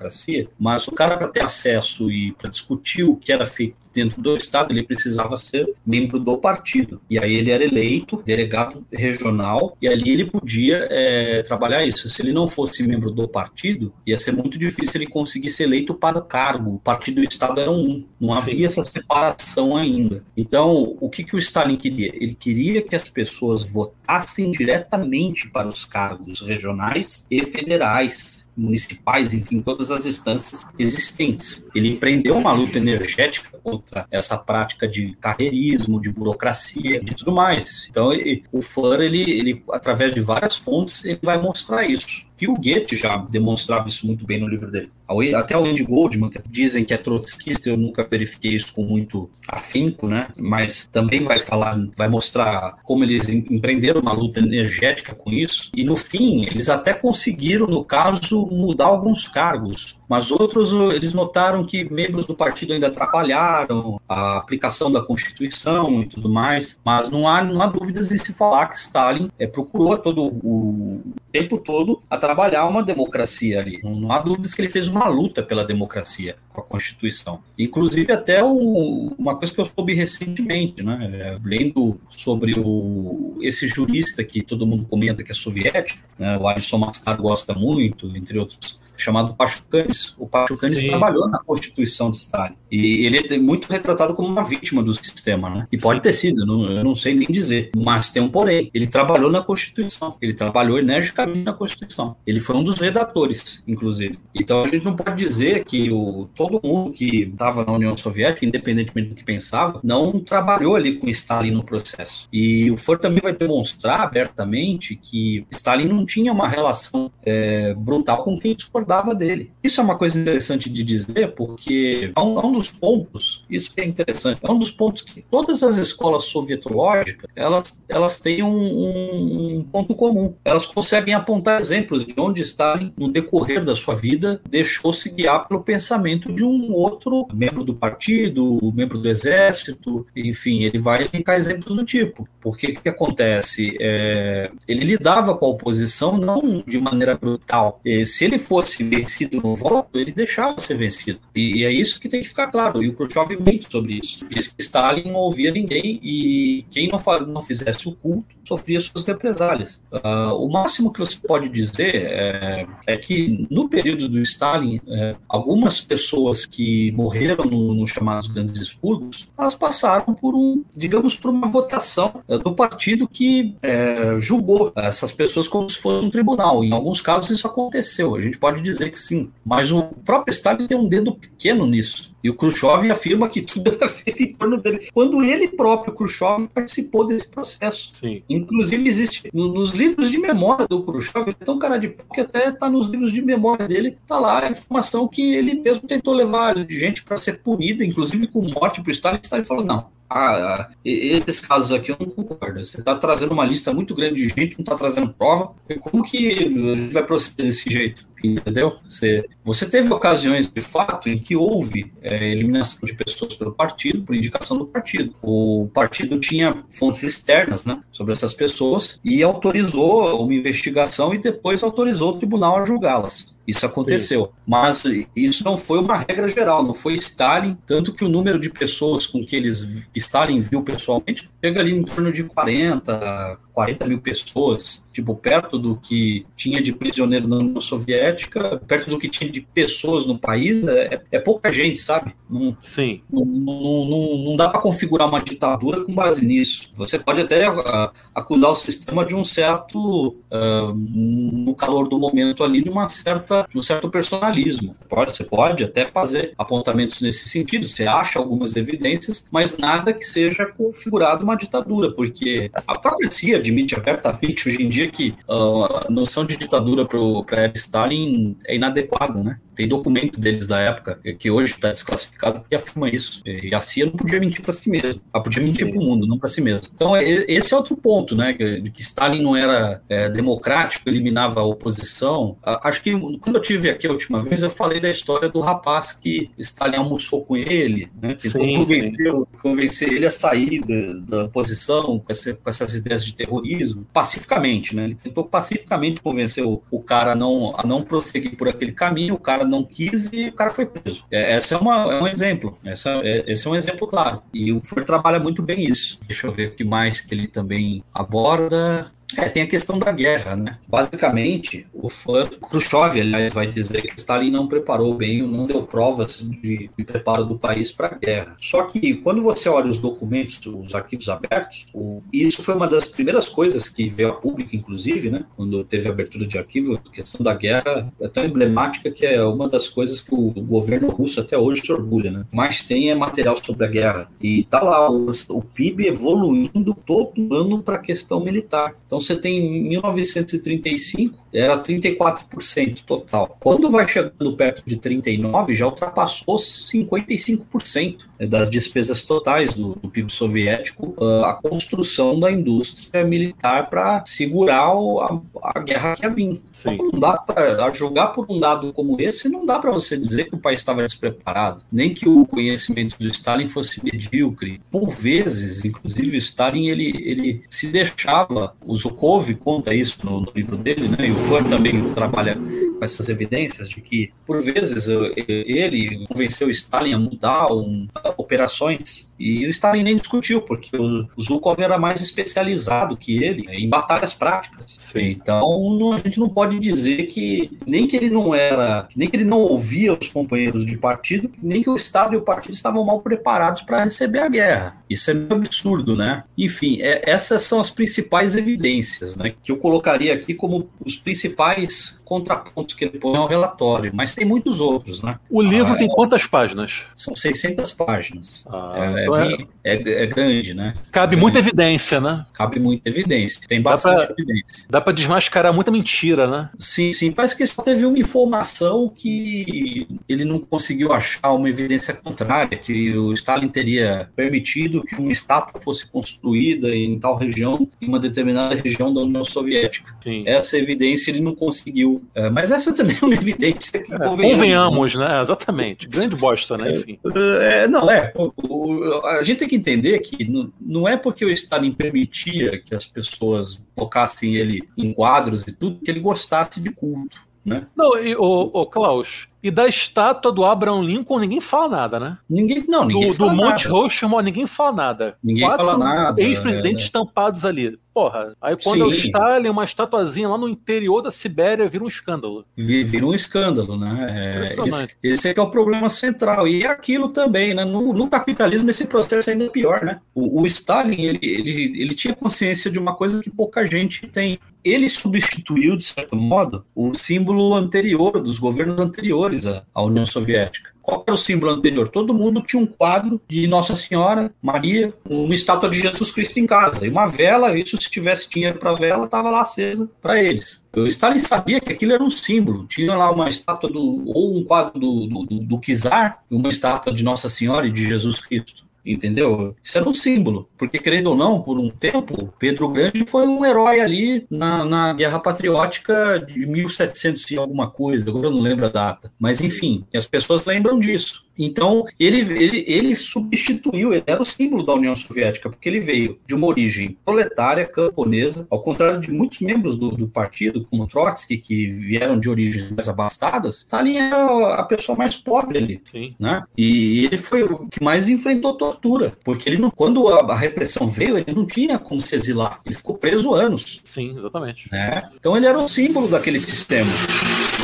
mas o cara, para ter acesso e para discutir o que era feito dentro do Estado, ele precisava ser membro do partido. E aí ele era eleito delegado regional e ali ele podia é, trabalhar isso. Se ele não fosse membro do partido, ia ser muito difícil ele conseguir ser eleito para o cargo. O partido e o Estado eram um. Não havia Sim. essa separação ainda. Então, o que, que o Stalin queria? Ele queria que as pessoas votassem diretamente para os cargos regionais e federais municipais, enfim, todas as instâncias existentes. Ele empreendeu uma luta energética contra essa prática de carreirismo, de burocracia, de tudo mais. Então, ele, o FUR, ele, ele, através de várias fontes, ele vai mostrar isso que o Goethe já demonstrava isso muito bem no livro dele. Até o Andy Goldman, que dizem que é trotskista, eu nunca verifiquei isso com muito afinco, né? Mas também vai falar, vai mostrar como eles empreenderam uma luta energética com isso. E no fim, eles até conseguiram, no caso, mudar alguns cargos. Mas outros, eles notaram que membros do partido ainda atrapalharam a aplicação da Constituição e tudo mais. Mas não há, não há dúvidas de se falar que Stalin é, procurou todo o tempo todo a trabalhar uma democracia ali. Não, não há dúvidas que ele fez uma luta pela democracia com a Constituição. Inclusive, até o, uma coisa que eu soube recentemente, né, lendo sobre o, esse jurista que todo mundo comenta que é soviético, né, o Alisson Mascar gosta muito, entre outros chamado Pachucanes. O Pachucanes Sim. trabalhou na Constituição de Stalin. E ele é muito retratado como uma vítima do sistema, né? E pode ter sido, não, eu não sei nem dizer. Mas tem um porém. Ele trabalhou na Constituição. Ele trabalhou energicamente na Constituição. Ele foi um dos redatores, inclusive. Então a gente não pode dizer que o, todo mundo que estava na União Soviética, independentemente do que pensava, não trabalhou ali com Stalin no processo. E o Ford também vai demonstrar abertamente que Stalin não tinha uma relação é, brutal com quem discordava discordava dele. Isso é uma coisa interessante de dizer, porque é um, é um dos pontos, isso que é interessante, é um dos pontos que todas as escolas sovietológicas, elas, elas têm um, um, ponto comum. Elas conseguem apontar exemplos de onde Stalin, no decorrer da sua vida, deixou-se guiar pelo pensamento de um outro membro do partido, membro do exército, enfim, ele vai elencar exemplos do tipo. Porque o que acontece? É, ele lidava com a oposição não de maneira brutal. E se ele fosse fosse vencido no voto, ele deixava ser vencido. E, e é isso que tem que ficar claro. E o Khrushchev mente sobre isso. Diz que Stalin não ouvia ninguém e quem não, não fizesse o culto sofria suas represálias. Uh, o máximo que você pode dizer é, é que no período do Stalin, é, algumas pessoas que morreram nos no chamados grandes expurgos, elas passaram por um, digamos, por uma votação é, do partido que é, julgou essas pessoas como se fosse um tribunal. Em alguns casos isso aconteceu. A gente pode dizer que sim, mas o próprio Stalin tem um dedo pequeno nisso. E o Khrushchev afirma que tudo era feito em torno dele, quando ele próprio, Khrushchev, participou desse processo. Sim. Inclusive, existe nos livros de memória do Khrushchev, então, cara de pau que até está nos livros de memória dele, tá lá a informação que ele mesmo tentou levar gente para ser punida, inclusive com morte para o Stalin. Stalin falou: não, ah, esses casos aqui eu não concordo. Você está trazendo uma lista muito grande de gente, não está trazendo prova. Como que vai proceder desse jeito? Entendeu? Você, você teve ocasiões de fato em que houve é, eliminação de pessoas pelo partido, por indicação do partido. O partido tinha fontes externas né, sobre essas pessoas e autorizou uma investigação e depois autorizou o tribunal a julgá-las. Isso aconteceu. Sim. Mas isso não foi uma regra geral, não foi Stalin, tanto que o número de pessoas com que eles Stalin viu pessoalmente chega ali em torno de 40, 40 mil pessoas, tipo, perto do que tinha de prisioneiro na União Soviética, perto do que tinha de pessoas no país, é, é pouca gente, sabe? Não, Sim. Não, não, não, não dá para configurar uma ditadura com base nisso. Você pode até uh, acusar o sistema de um certo, uh, no calor do momento ali, de uma certa, um certo personalismo. Pode, você pode até fazer apontamentos nesse sentido, você acha algumas evidências, mas nada que seja configurado uma ditadura, porque a própria CIA admite abertamente hoje em dia que uh, a noção de ditadura para Stalin é inadequada, né? Tem documento deles da época, que hoje está desclassificado, que afirma isso. E a CIA não podia mentir para si mesmo. Ela podia mentir para o mundo, não para si mesmo. Então, esse é outro ponto, né? De que Stalin não era é, democrático, eliminava a oposição. Acho que quando eu tive aqui a última vez, eu falei da história do rapaz que Stalin almoçou com ele, né? Tentou sim, convencer, sim. convencer ele a sair da, da oposição com, essa, com essas ideias de terrorismo, pacificamente, né? Ele tentou pacificamente convencer o, o cara a não, a não prosseguir por aquele caminho, o cara não quis e o cara foi preso. É, essa é, uma, é um exemplo. Essa, é, esse é um exemplo claro. E o Ford trabalha muito bem isso. Deixa eu ver o que mais que ele também aborda. É, tem a questão da guerra, né? Basicamente, o Khrushchev, aliás, vai dizer que Stalin não preparou bem, não deu provas de, de preparo do país para a guerra. Só que quando você olha os documentos, os arquivos abertos, o, isso foi uma das primeiras coisas que veio a público, inclusive, né? Quando teve abertura de arquivo, a questão da guerra é tão emblemática que é uma das coisas que o, o governo russo até hoje se orgulha, né? Mas tem é material sobre a guerra. E tá lá o, o PIB evoluindo todo ano para a questão militar. Então, então você tem em 1935 era 34% total. Quando vai chegando perto de 39, já ultrapassou 55% das despesas totais do, do PIB soviético ah, a construção da indústria militar para segurar o, a, a, guerra que ia vir. Então, não dá para julgar por um dado como esse, não dá para você dizer que o país estava despreparado, nem que o conhecimento do Stalin fosse medíocre. Por vezes, inclusive, o Stalin ele, ele se deixava os Zukov conta isso no, no, livro dele, né? E o Ford também trabalha com essas evidências de que, por vezes, ele convenceu Stalin a mudar um, operações e o Stalin nem discutiu, porque o Zukov era mais especializado que ele em batalhas práticas. Sim. Então, não, a gente não pode dizer que nem que ele não era, nem que ele não ouvia os companheiros de partido, nem que o Estado e o partido estavam mal preparados para receber a guerra. Isso é meio absurdo, né? Enfim, é, essas são as principais evidências, né? Que eu colocaria aqui como os principais contrapontos que ele põe ao relatório, mas tem muitos outros, né? O livro ah, tem é, quantas páginas? São 600 páginas. Ah, é, então é, é, é, grande, né? Cabe é muita evidência, né? Cabe muita evidência. Tem bastante dá pra, evidência. Dá para desmascarar muita mentira, né? Sim, sim. Parece que só teve uma informação que ele não conseguiu achar uma evidência contrária, que o Stalin teria permitido que uma estátua fosse construída em tal região, em uma determinada região da União Soviética. Sim. Essa evidência ele não conseguiu é, mas essa também é uma evidência que é, convenhamos, né? Exatamente. Grande bosta, né? Enfim. É, não, é. O, o, a gente tem que entender que não, é porque o Stalin permitia que as pessoas tocassem ele em quadros e tudo, que ele gostasse de culto. né? Não, e Klaus, e da estátua do Abraham Lincoln ninguém fala nada, né? Ninguém, não, ninguém do, fala do nada. Monte Rushmore ninguém fala nada. Ninguém Quatro fala nada, Ex-presidentes é. estampados ali. Porra, aí quando é o Sim. Stalin, uma estatuazinha lá no interior da Sibéria vira um escândalo. Vi- Vira um escândalo, né? É, esse, esse é que é o problema central. E é aquilo também, né? No, no capitalismo esse processo é ainda pior, né? O, o Stalin, ele, ele, ele tinha consciência de uma coisa que pouca gente tem. Ele substituiu, de certo modo, o símbolo anterior, dos governos anteriores à União Soviética. Qual era o símbolo anterior? Todo mundo tinha um quadro de Nossa Senhora, Maria, uma estátua de Jesus Cristo em casa. E uma vela, isso se tivesse dinheiro para vela, estava lá acesa para eles. O Stalin sabia que aquilo era um símbolo. Tinha lá uma estátua do. ou um quadro do, do, do, Czar, uma estátua de Nossa Senhora e de Jesus Cristo. Entendeu? Isso era um símbolo. Porque, querendo ou não, por um tempo, Pedro Grande foi um herói ali na, na Guerra Patriótica de 1700 e alguma coisa, agora eu não lembro a data. Mas, enfim, as pessoas lembram disso. Então, ele, ele, ele substituiu, ele era o símbolo da União Soviética, porque ele veio de uma origem proletária, camponesa, ao contrário de muitos membros do, do partido, como Trotsky, que vieram de origens mais abastadas, Stalin era a pessoa mais pobre ali Sim. né? E ele foi o que mais enfrentou tortura, porque ele não, quando a, a repressão veio, ele não tinha como se exilar, ele ficou preso anos, Sim, exatamente. né? Então ele era o símbolo daquele sistema.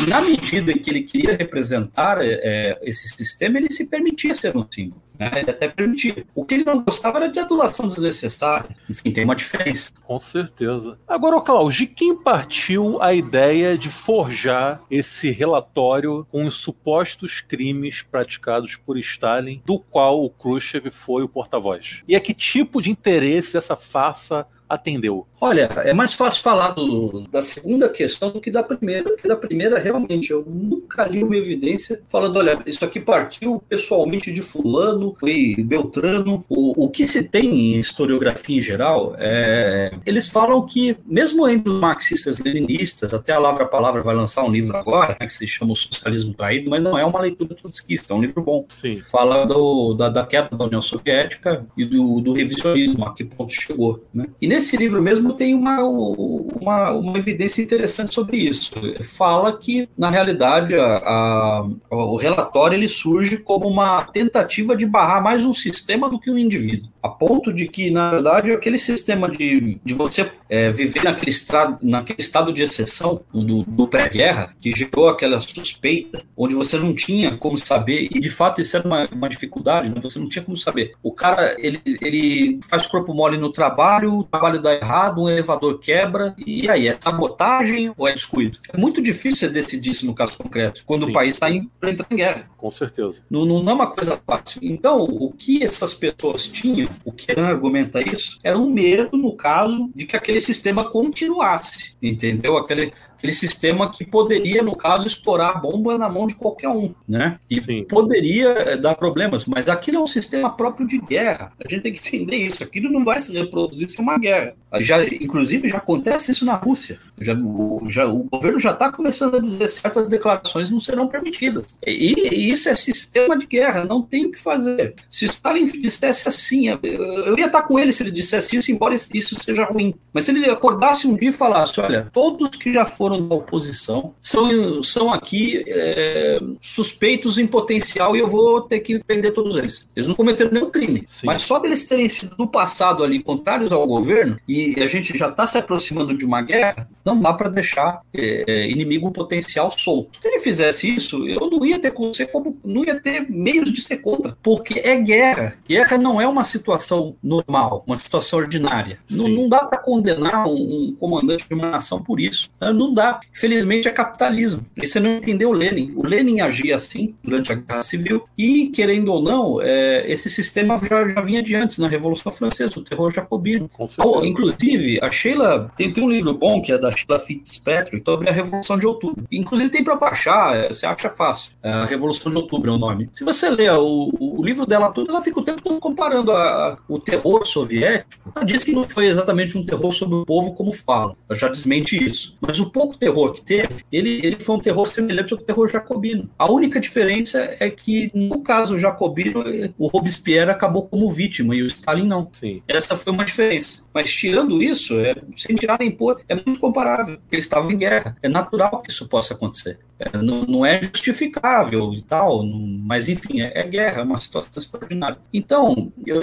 E na medida em que ele queria representar é, esse sistema, ele se permitia ser um símbolo. Né? Ele até permitia. O que ele não gostava era de adulação desnecessária. Enfim, tem uma diferença. Com certeza. Agora, Klaus, de quem partiu a ideia de forjar esse relatório com os supostos crimes praticados por Stalin, do qual o Khrushchev foi o porta-voz? E a que tipo de interesse essa farsa atendeu? Olha, é mais fácil falar do- da segunda questão do que da primeira, porque da primeira, realmente, eu nunca li uma evidência falando, olha, isso aqui partiu pessoalmente de fulano, foi Beltrano. O, o que se tem em historiografia em geral, é, eles falam que, mesmo entre os marxistas-leninistas, até a Lavra Palavra vai lançar um livro agora, né, que se chama O Socialismo Traído, mas não é uma leitura trotskista, é um livro bom Sim. fala do, da, da queda da União Soviética e do, do revisionismo, a que ponto chegou. Né? E nesse livro mesmo tem uma, uma, uma evidência interessante sobre isso. Fala que, na realidade, a, a- o relatório ele surge como uma tentativa de barrar mais um sistema do que um indivíduo. A ponto de que, na verdade, aquele sistema de, de você é, viver naquele, estra, naquele estado de exceção do, do pré-guerra, que gerou aquela suspeita, onde você não tinha como saber, e de fato isso era uma, uma dificuldade, né? você não tinha como saber. O cara, ele, ele faz corpo mole no trabalho, o trabalho dá errado, um elevador quebra, e aí, é sabotagem ou é descuido? É muito difícil você decidir isso no caso concreto, quando Sim. o país está entrando em guerra. Com certeza. Não, não é uma coisa fácil. Então, o que essas pessoas tinham, o que Iran argumenta isso, era um medo, no caso, de que aquele sistema continuasse, entendeu? Aquele, aquele sistema que poderia, no caso, estourar a bomba na mão de qualquer um, né? E Sim. poderia eh, dar problemas, mas aquilo é um sistema próprio de guerra. A gente tem que entender isso. Aquilo não vai se reproduzir sem uma guerra. Já, inclusive, já acontece isso na Rússia. Já, o, já, o governo já está começando a dizer certas declarações não serão permitidas. E, e isso é sistema de guerra, não tem o que fazer. Se Stalin dissesse assim, eu, ia estar com ele se ele dissesse isso, embora isso seja ruim. Mas se ele acordasse um dia e falasse: olha, todos que já foram da oposição são, são aqui é, suspeitos em potencial e eu vou ter que prender todos eles. Eles não cometeram nenhum crime. Sim. Mas só deles terem sido no passado ali contrários ao governo e a gente já está se aproximando de uma guerra, não dá para deixar é, inimigo potencial solto. Se ele fizesse isso, eu não ia ter como não ia ter meios de ser contra, porque é guerra. Guerra não é uma situação normal, uma situação ordinária. Não, não dá para condenar um, um comandante de uma nação por isso. né? Não dá. Felizmente é capitalismo. E você não entendeu o Lenin. O Lenin agia assim durante a Guerra Civil e, querendo ou não, é, esse sistema já, já vinha de antes, na Revolução Francesa, o terror jacobino. Oh, inclusive, a Sheila tem, tem um livro bom que é da Sheila Fitzpatrick sobre a Revolução de Outubro. Inclusive tem para baixar, é, você acha fácil. É, a Revolução de Outubro é o nome. Se você ler o, o livro dela todo, ela fica o tempo todo comparando a- a- o terror soviético. Ela diz que não foi exatamente um terror sobre o povo como falam. Ela já desmente isso. Mas o pouco terror que teve, ele, ele foi um terror semelhante ao terror jacobino. A única diferença é que, no caso jacobino, o Robespierre acabou como vítima e o Stalin não. Sim. Essa foi uma diferença. Mas tirando isso, é, sem tirar nem pôr, é muito porque eles estavam em guerra. É natural que isso possa acontecer. É, não, não, é justificável e tal, não, mas enfim, é, é, guerra, é uma situação extraordinária. Então, eu,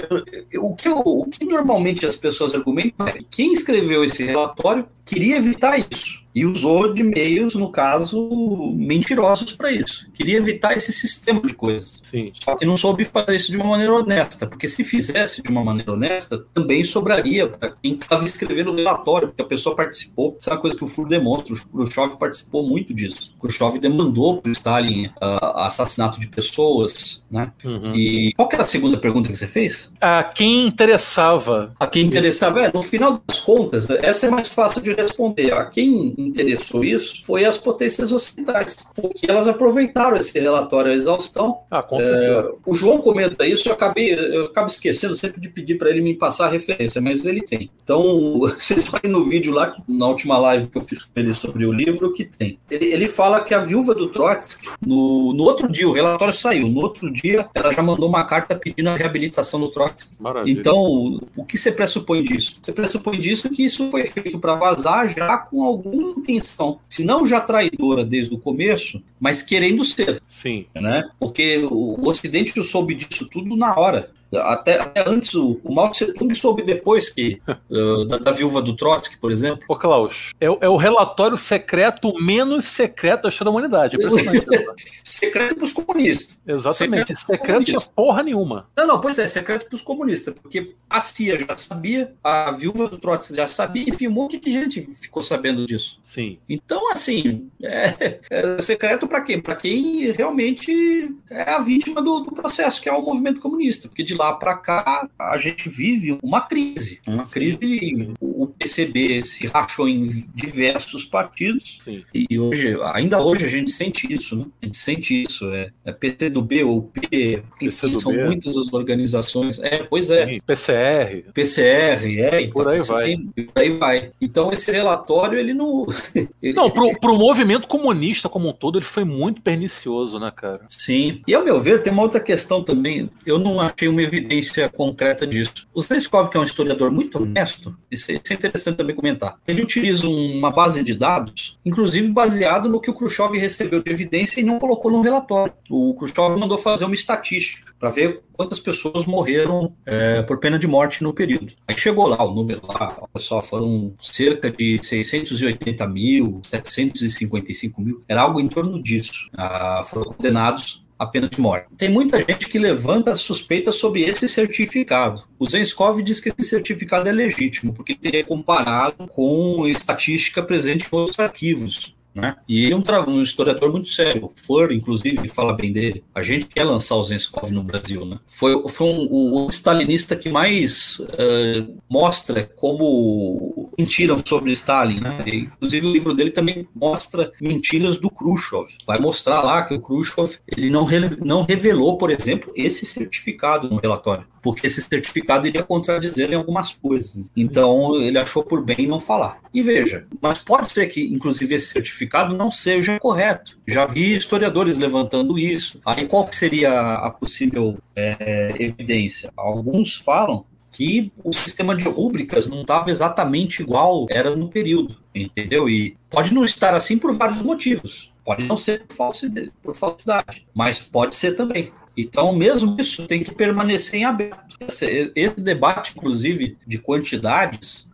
eu, o, que eu, o que normalmente as pessoas argumentam é que quem escreveu esse relatório queria evitar isso e usou de meios, no caso, mentirosos para isso. Queria evitar esse sistema de coisas. Sim. Só que não soube fazer isso de uma maneira honesta, porque se fizesse de uma maneira honesta, também sobraria para quem estava escrevendo o relatório, porque a pessoa participou. Isso é uma coisa que o Furo demonstra. O Khrushchev participou muito disso. O Khrushchev demandou para o Stalin uh, assassinato de pessoas, né? Uhum. E qual que era a segunda pergunta que você fez? A quem interessava. A quem interessava. É, no final das contas, essa é mais fácil de responder. A quem interessou isso foi as potências ocidentais, porque elas aproveitaram esse relatório à exaustão. Ah, com certeza. É, o João comenta isso, eu acabei, eu acabo esquecendo sempre de pedir para ele me passar a referência, mas ele tem. Então, vocês olhem no vídeo lá, na última live que eu fiz com ele sobre o livro, que tem. Ele, ele fala que a viúva do Trotsky, no, no outro dia, o relatório saiu, no outro dia ela já mandou uma carta pedindo a reabilitação do Trotsky. Maravilha. Então, o que você pressupõe disso? Você pressupõe disso que isso foi feito para vazar já com alguma intenção, se não já traidora desde o começo, mas querendo ser. Sim. Né? Porque o Ocidente soube disso tudo na hora. Até, até, antes, o, o Mao Tse Tung soube depois que uh, da, da, viúva do Trotsky, por exemplo. Ô, Klaus, é, é, o relatório secreto menos secreto da história da humanidade. É secreto para os comunistas. Exatamente. Secreto, secreto tinha porra nenhuma. Não, não, pois é, secreto para os comunistas, porque a CIA já sabia, a viúva do Trotsky já sabia, enfim, um monte de gente ficou sabendo disso. Sim. Então, assim, é, é secreto para quem? Para quem realmente é a vítima do, do processo, que é o movimento comunista, porque de lá para cá a gente vive uma crise. Uma sim, crise. Sim. O PCB se rachou em diversos partidos. Sim. E hoje, ainda hoje, a gente sente isso, né? A gente sente isso. É, é PCdoB ou P, enfim, são muitas as organizações. É, pois é. PCR. PCR, é. Então, por aí vai. Tem, por aí vai. Então, esse relatório, ele não. ele, não, pro, pro movimento comunista como um todo, ele foi muito pernicioso, né, cara? Sim. E ao meu ver, tem uma outra questão também. Eu não achei uma evidência concreta disso. O Zleskov, que é um historiador muito honesto, isso é, é interessante também comentar. Ele utiliza uma base de dados, inclusive baseado no que o Khrushchev recebeu de evidência e não colocou no relatório. O Khrushchev mandou fazer uma estatística para ver quantas pessoas morreram é, por pena de morte no período. Aí chegou lá o número lá, olha só, foram cerca de 680 mil, 755 mil, era algo em torno disso. Ah, foram condenados a pena de morte. Tem muita gente que levanta suspeitas sobre esse certificado. O Zenskov diz que esse certificado é legítimo, porque teria comparado com estatística presente em outros arquivos. Né? E é um, um, historiador muito sério. O inclusive, fala bem dele. A gente quer lançar o Zenskov no Brasil. Né? Foi, foi um, o stalinista que mais uh, mostra como mentiram sobre Stalin. Né? E, inclusive, o livro dele também mostra mentiras do Khrushchev. Vai mostrar lá que o Khrushchev ele não, re, não revelou, por exemplo, esse certificado no relatório porque esse certificado iria contradizer em algumas coisas. Então ele achou por bem não falar. E veja, mas pode ser que, inclusive, esse certificado não seja correto. Já vi historiadores levantando isso. Aí qual que seria a possível é, evidência? Alguns falam que o sistema de rúbricas não estava exatamente igual era no período, entendeu? E pode não estar assim por vários motivos. Pode não ser por falsidade, por falsidade mas pode ser também. Então, mesmo isso tem que permanecer em aberto. Esse, esse debate, inclusive, de quantidades,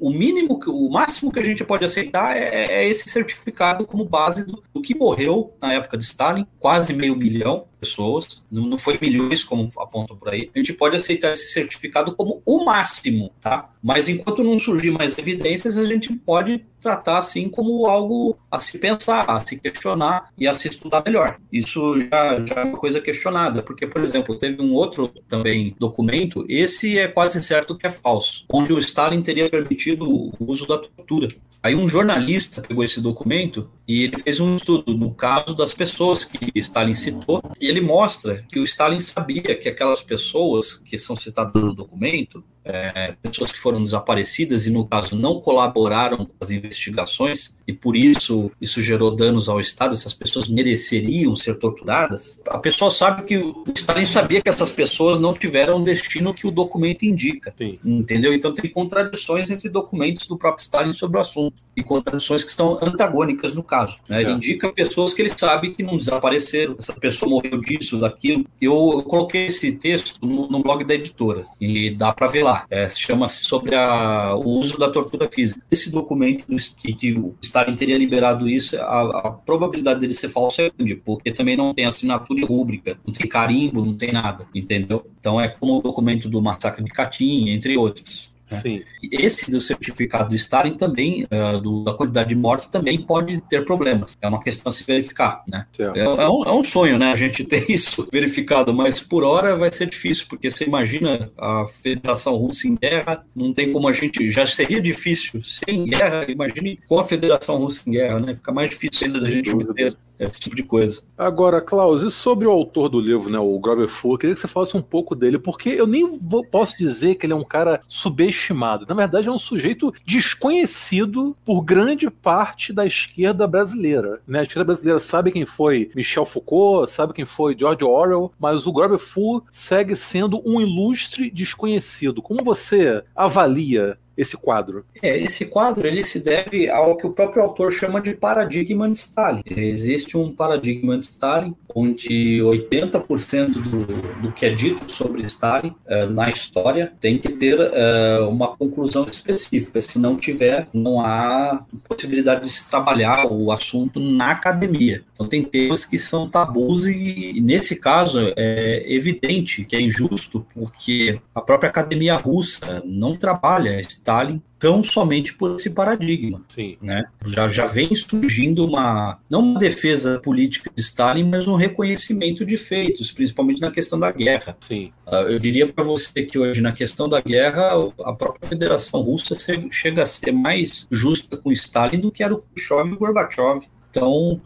o, mínimo, o máximo que a gente pode aceitar é, é esse certificado como base do, do, que morreu na época de Stalin, quase meio milhão pessoas, não, foi milhões como apontam por aí. A gente pode aceitar esse certificado como o máximo, tá? Mas enquanto não surgir mais evidências, a gente pode tratar assim como algo a se pensar, a se questionar e a se estudar melhor. Isso já, já é uma coisa questionada, porque, por exemplo, teve um outro também documento, esse é quase certo que é falso, onde o Stalin teria permitido o uso da tortura. Aí um jornalista pegou esse documento E ele fez um estudo no caso das pessoas que Stalin citou, e ele mostra que o Stalin sabia que aquelas pessoas que são citadas no documento é, pessoas que foram desaparecidas e, no caso, não colaboraram com as investigações, e por isso isso gerou danos ao Estado, essas pessoas mereceriam ser torturadas. A pessoa sabe que o Stalin sabia que essas pessoas não tiveram o destino que o documento indica. Sim. Entendeu? Então tem contradições entre documentos do próprio Stalin sobre o assunto, e contradições que estão antagônicas no caso. Né? Ele indica pessoas que ele sabe que não desapareceram, essa pessoa morreu disso, daquilo. Eu, eu coloquei esse texto no, no blog da editora, e dá para ver lá é, chama-se sobre a, o uso da tortura física. Esse documento que, que o Stalin teria liberado isso, a, a, probabilidade dele ser falso é grande, porque também não tem assinatura rúbrica, não tem carimbo, não tem nada, entendeu? Então é como o documento do massacre de Katyn, entre outros. Né? Sim. Esse do certificado do Stalin também, uh, do, da quantidade de mortes, também pode ter problemas. É uma questão a se verificar, né? É, é, um, é, um, sonho, né? A gente ter isso verificado, mas por hora vai ser difícil, porque você imagina a Federação Russa em guerra, não tem como a gente. Já seria difícil sem guerra, imagine com a Federação Russa em guerra, né? Fica mais difícil ainda da gente obter esse tipo de coisa. Agora, Klaus, e sobre o autor do livro, né, o Grover Fu, queria que você falasse um pouco dele, porque eu nem vou, posso dizer que ele é um cara subestimado. Na verdade, é um sujeito desconhecido por grande parte da esquerda brasileira. Né? A esquerda brasileira sabe quem foi Michel Foucault, sabe quem foi George Orwell, mas o Grover Fu segue sendo um ilustre desconhecido. Como você avalia esse quadro? É, esse quadro ele se deve ao que o próprio autor chama de paradigma de Stalin. Existe um paradigma de Stalin onde 80% do, do que é dito sobre Stalin uh, na história tem que ter uh, uma conclusão específica. Se não tiver, não há possibilidade de se trabalhar o assunto na academia. Então tem temas que são tabus e, e nesse caso é evidente que é injusto porque a própria academia russa não trabalha Stalin tão somente por esse paradigma. Sim. Né? Já, já vem surgindo uma, não uma defesa política de Stalin, mas um reconhecimento de feitos, principalmente na questão da guerra. Sim. Uh, eu diria para você que hoje, na questão da guerra, a própria Federação Russa chega a ser mais justa com Stalin do que era o Khrushchev e o Gorbachev. Então,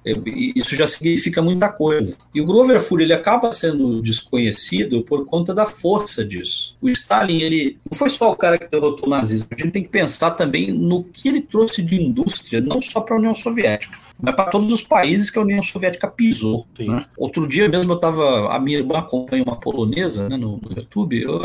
isso já significa muita coisa. E o Grover Fury ele acaba sendo desconhecido por conta da força disso. O Stalin, ele não foi só o cara que derrotou o nazismo, a gente tem que pensar também no que ele trouxe de indústria, não só para a União Soviética mas para todos os países que a União Soviética pisou. Né? Outro dia mesmo eu estava, a minha irmã acompanha uma polonesa né, no, no, YouTube, eu,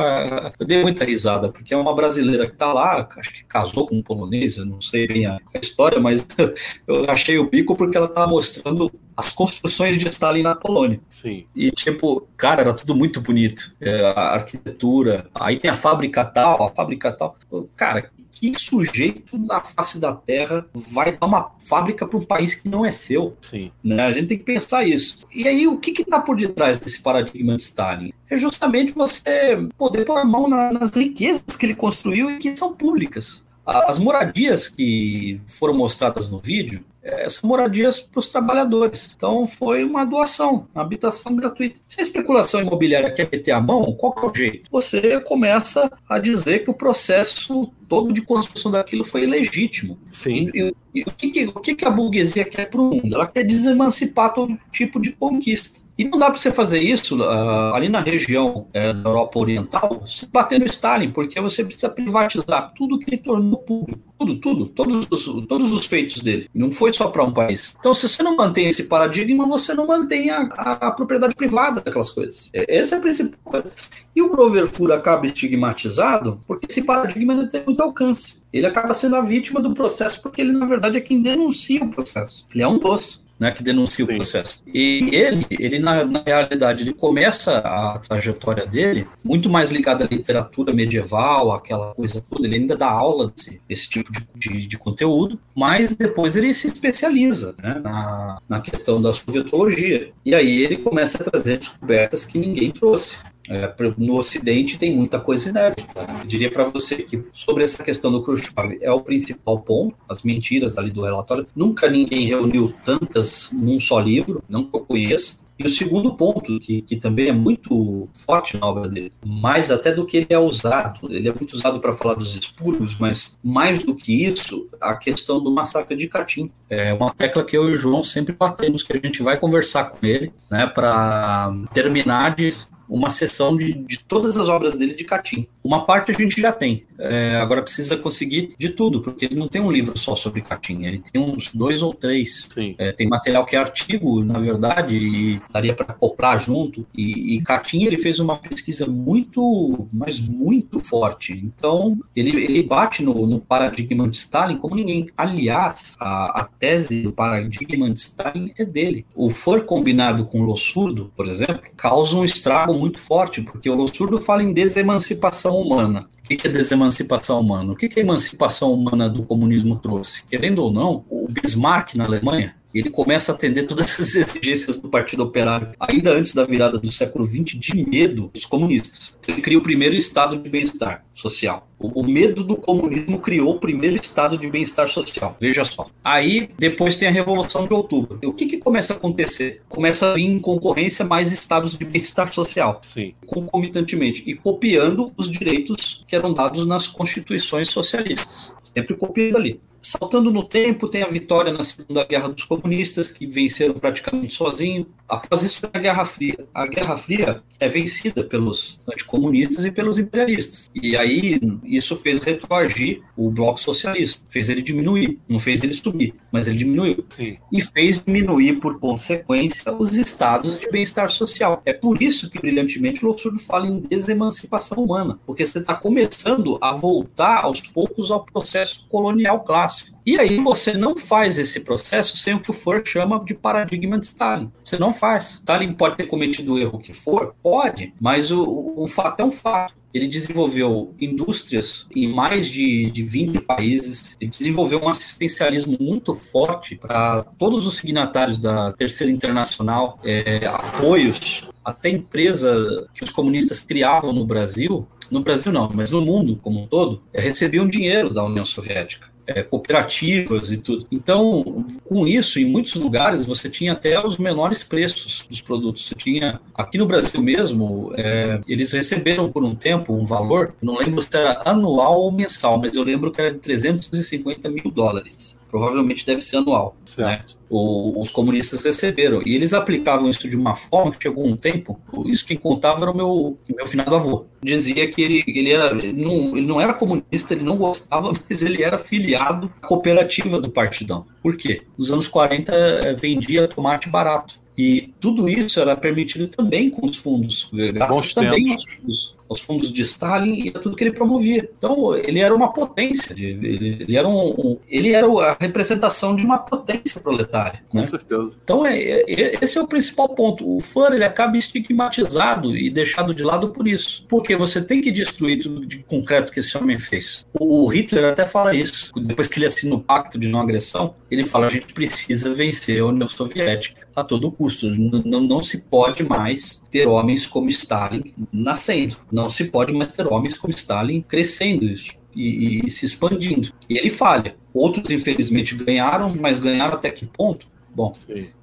eu, dei muita risada, porque é uma brasileira que está lá, acho que casou com um polonês, não sei bem a, a história, mas eu achei o bico porque ela estava mostrando as construções de Stalin na Polônia. Sim. E, tipo, cara, era tudo muito bonito. É, a arquitetura, aí tem a fábrica tal, a fábrica tal. Cara, que sujeito na face da Terra vai dar uma fábrica para um país que não é seu? Sim. Né? A gente tem que pensar isso. E aí, o que está por detrás desse paradigma de Stalin? É justamente você poder pôr a mão na, nas riquezas que ele construiu e que são públicas. As moradias que foram mostradas no vídeo são moradias para os trabalhadores. Então foi uma doação, uma habitação gratuita. Se a especulação imobiliária quer meter a mão, qual é o jeito? Você começa a dizer que o processo todo de construção daquilo foi ilegítimo. Sim. E, e, e o, que, o que a burguesia quer para o mundo? Ela quer desemancipar todo tipo de conquista. E não dá para você fazer isso uh, ali na região uh, da Europa Oriental, batendo Stalin, porque você precisa privatizar tudo que ele tornou público. Tudo, tudo, todos os, todos os feitos dele. Não foi só para um país. Então, se você não mantém esse paradigma, você não mantém a, a, a propriedade privada daquelas coisas. Essa é a principal coisa. E o Grover Fura acaba estigmatizado porque esse paradigma não tem muito alcance. Ele acaba sendo a vítima do processo porque ele, na verdade, é quem denuncia o processo. Ele é um dos né, que denuncia Sim. o processo. E ele, ele na, na, realidade, ele começa a trajetória dele muito mais ligado à literatura medieval, aquela coisa toda. Ele ainda dá aula desse, desse tipo de, de, de, conteúdo, mas depois ele se especializa né, na, na questão da sovietologia. E aí ele começa a trazer descobertas que ninguém trouxe É, no Ocidente tem muita coisa inédita. Eu diria para você que sobre essa questão do Khrushchev é o principal ponto, as mentiras ali do relatório. Nunca ninguém reuniu tantas num só livro, não que eu conheça. E o segundo ponto, que, que também é muito forte na obra dele, mais até do que ele é usado, ele é muito usado para falar dos expurgos, mas mais do que isso, a questão do massacre de Catim. É uma tecla que eu e o João sempre batemos, que a gente vai conversar com ele, né, para terminar de uma sessão de, de todas as obras dele de Catim. Uma parte a gente já tem, é, agora precisa conseguir de tudo, porque ele não tem um livro só sobre Catim, ele tem uns dois ou três. É, tem material que é artigo, na verdade, e daria para acoplar junto. E, e Catim ele fez uma pesquisa muito, mas muito forte. Então ele, ele bate no, no paradigma de Stalin como ninguém. Aliás, a, a tese do paradigma de Stalin é dele. O for combinado com o Lossurdo, por exemplo, causa um estrago muito forte, porque o Lossurdo fala em desemancipação humana. O que é desemancipação humana? O que a emancipação humana do comunismo trouxe? Querendo ou não, o Bismarck na Alemanha ele começa a atender todas as exigências do Partido Operário, ainda antes da virada do século XX, de medo dos comunistas. Ele cria o primeiro estado de bem-estar social. O, medo do comunismo criou o primeiro estado de bem-estar social. Veja só. Aí, depois tem a Revolução de Outubro. E o que, que começa a acontecer? Começa a vir em concorrência mais estados de bem-estar social. Sim. Concomitantemente. E copiando os direitos que eram dados nas constituições socialistas. Sempre copiando ali. Saltando no tempo, tem a vitória na Segunda Guerra dos Comunistas, que venceram praticamente sozinhos. Após isso, tem a Guerra Fria. A Guerra Fria é vencida pelos anticomunistas e pelos imperialistas. E aí, isso fez retroagir o bloco socialista. Fez ele diminuir. Não fez ele subir, mas ele diminuiu. Sim. E fez diminuir, por consequência, os estados de bem-estar social. É por isso que, brilhantemente, o Lossurdo fala em desemancipação humana. Porque você está começando a voltar, aos poucos, ao processo colonial clássico e aí você não faz esse processo sem o que o Ford chama de paradigma de Stalin. Você não faz. Stalin pode ter cometido o erro que for? Pode, mas o, o fato é um fato. Ele desenvolveu indústrias em mais de, de 20 países, ele desenvolveu um assistencialismo muito forte para todos os signatários da Terceira Internacional, é, apoios, até empresa que os comunistas criavam no Brasil, no Brasil não, mas no mundo como um todo, é, recebiam dinheiro da União Soviética é, cooperativas e tudo. Então, com isso, em muitos lugares você tinha até os menores preços dos produtos. Você tinha, aqui no Brasil mesmo, é, eles receberam por um tempo um valor, não lembro se era anual ou mensal, mas eu lembro que era de 350 mil dólares provavelmente deve ser anual. Né? O, os comunistas receberam. E eles aplicavam isso de uma forma que chegou um tempo, isso quem contava era o meu, meu finado avô. Dizia que ele, ele, era, ele, não, ele não era comunista, ele não gostava, mas ele era filiado à cooperativa do Partidão. Por quê? Nos anos 40 eh, vendia tomate barato. E tudo isso era permitido também com os fundos, graças também aos fundos, aos fundos, de Stalin e a tudo que ele promovia. Então, ele era uma potência, ele, ele era, um, um, ele era a representação de uma potência proletária. Com né? certeza. Então, é, é, esse é o principal ponto. O fã ele acaba estigmatizado e deixado de lado por isso. Porque você tem que destruir tudo de concreto que esse homem fez. O Hitler até fala isso. Depois que ele assina o pacto de não agressão, ele fala: a gente precisa vencer a União Soviética a todo custo. Não, não se pode mais ter homens como Stalin nascendo. Não se pode mais ter homens como Stalin crescendo isso. E, e, se expandindo. E ele falha. Outros, infelizmente, ganharam, mas ganharam até que ponto? Bom,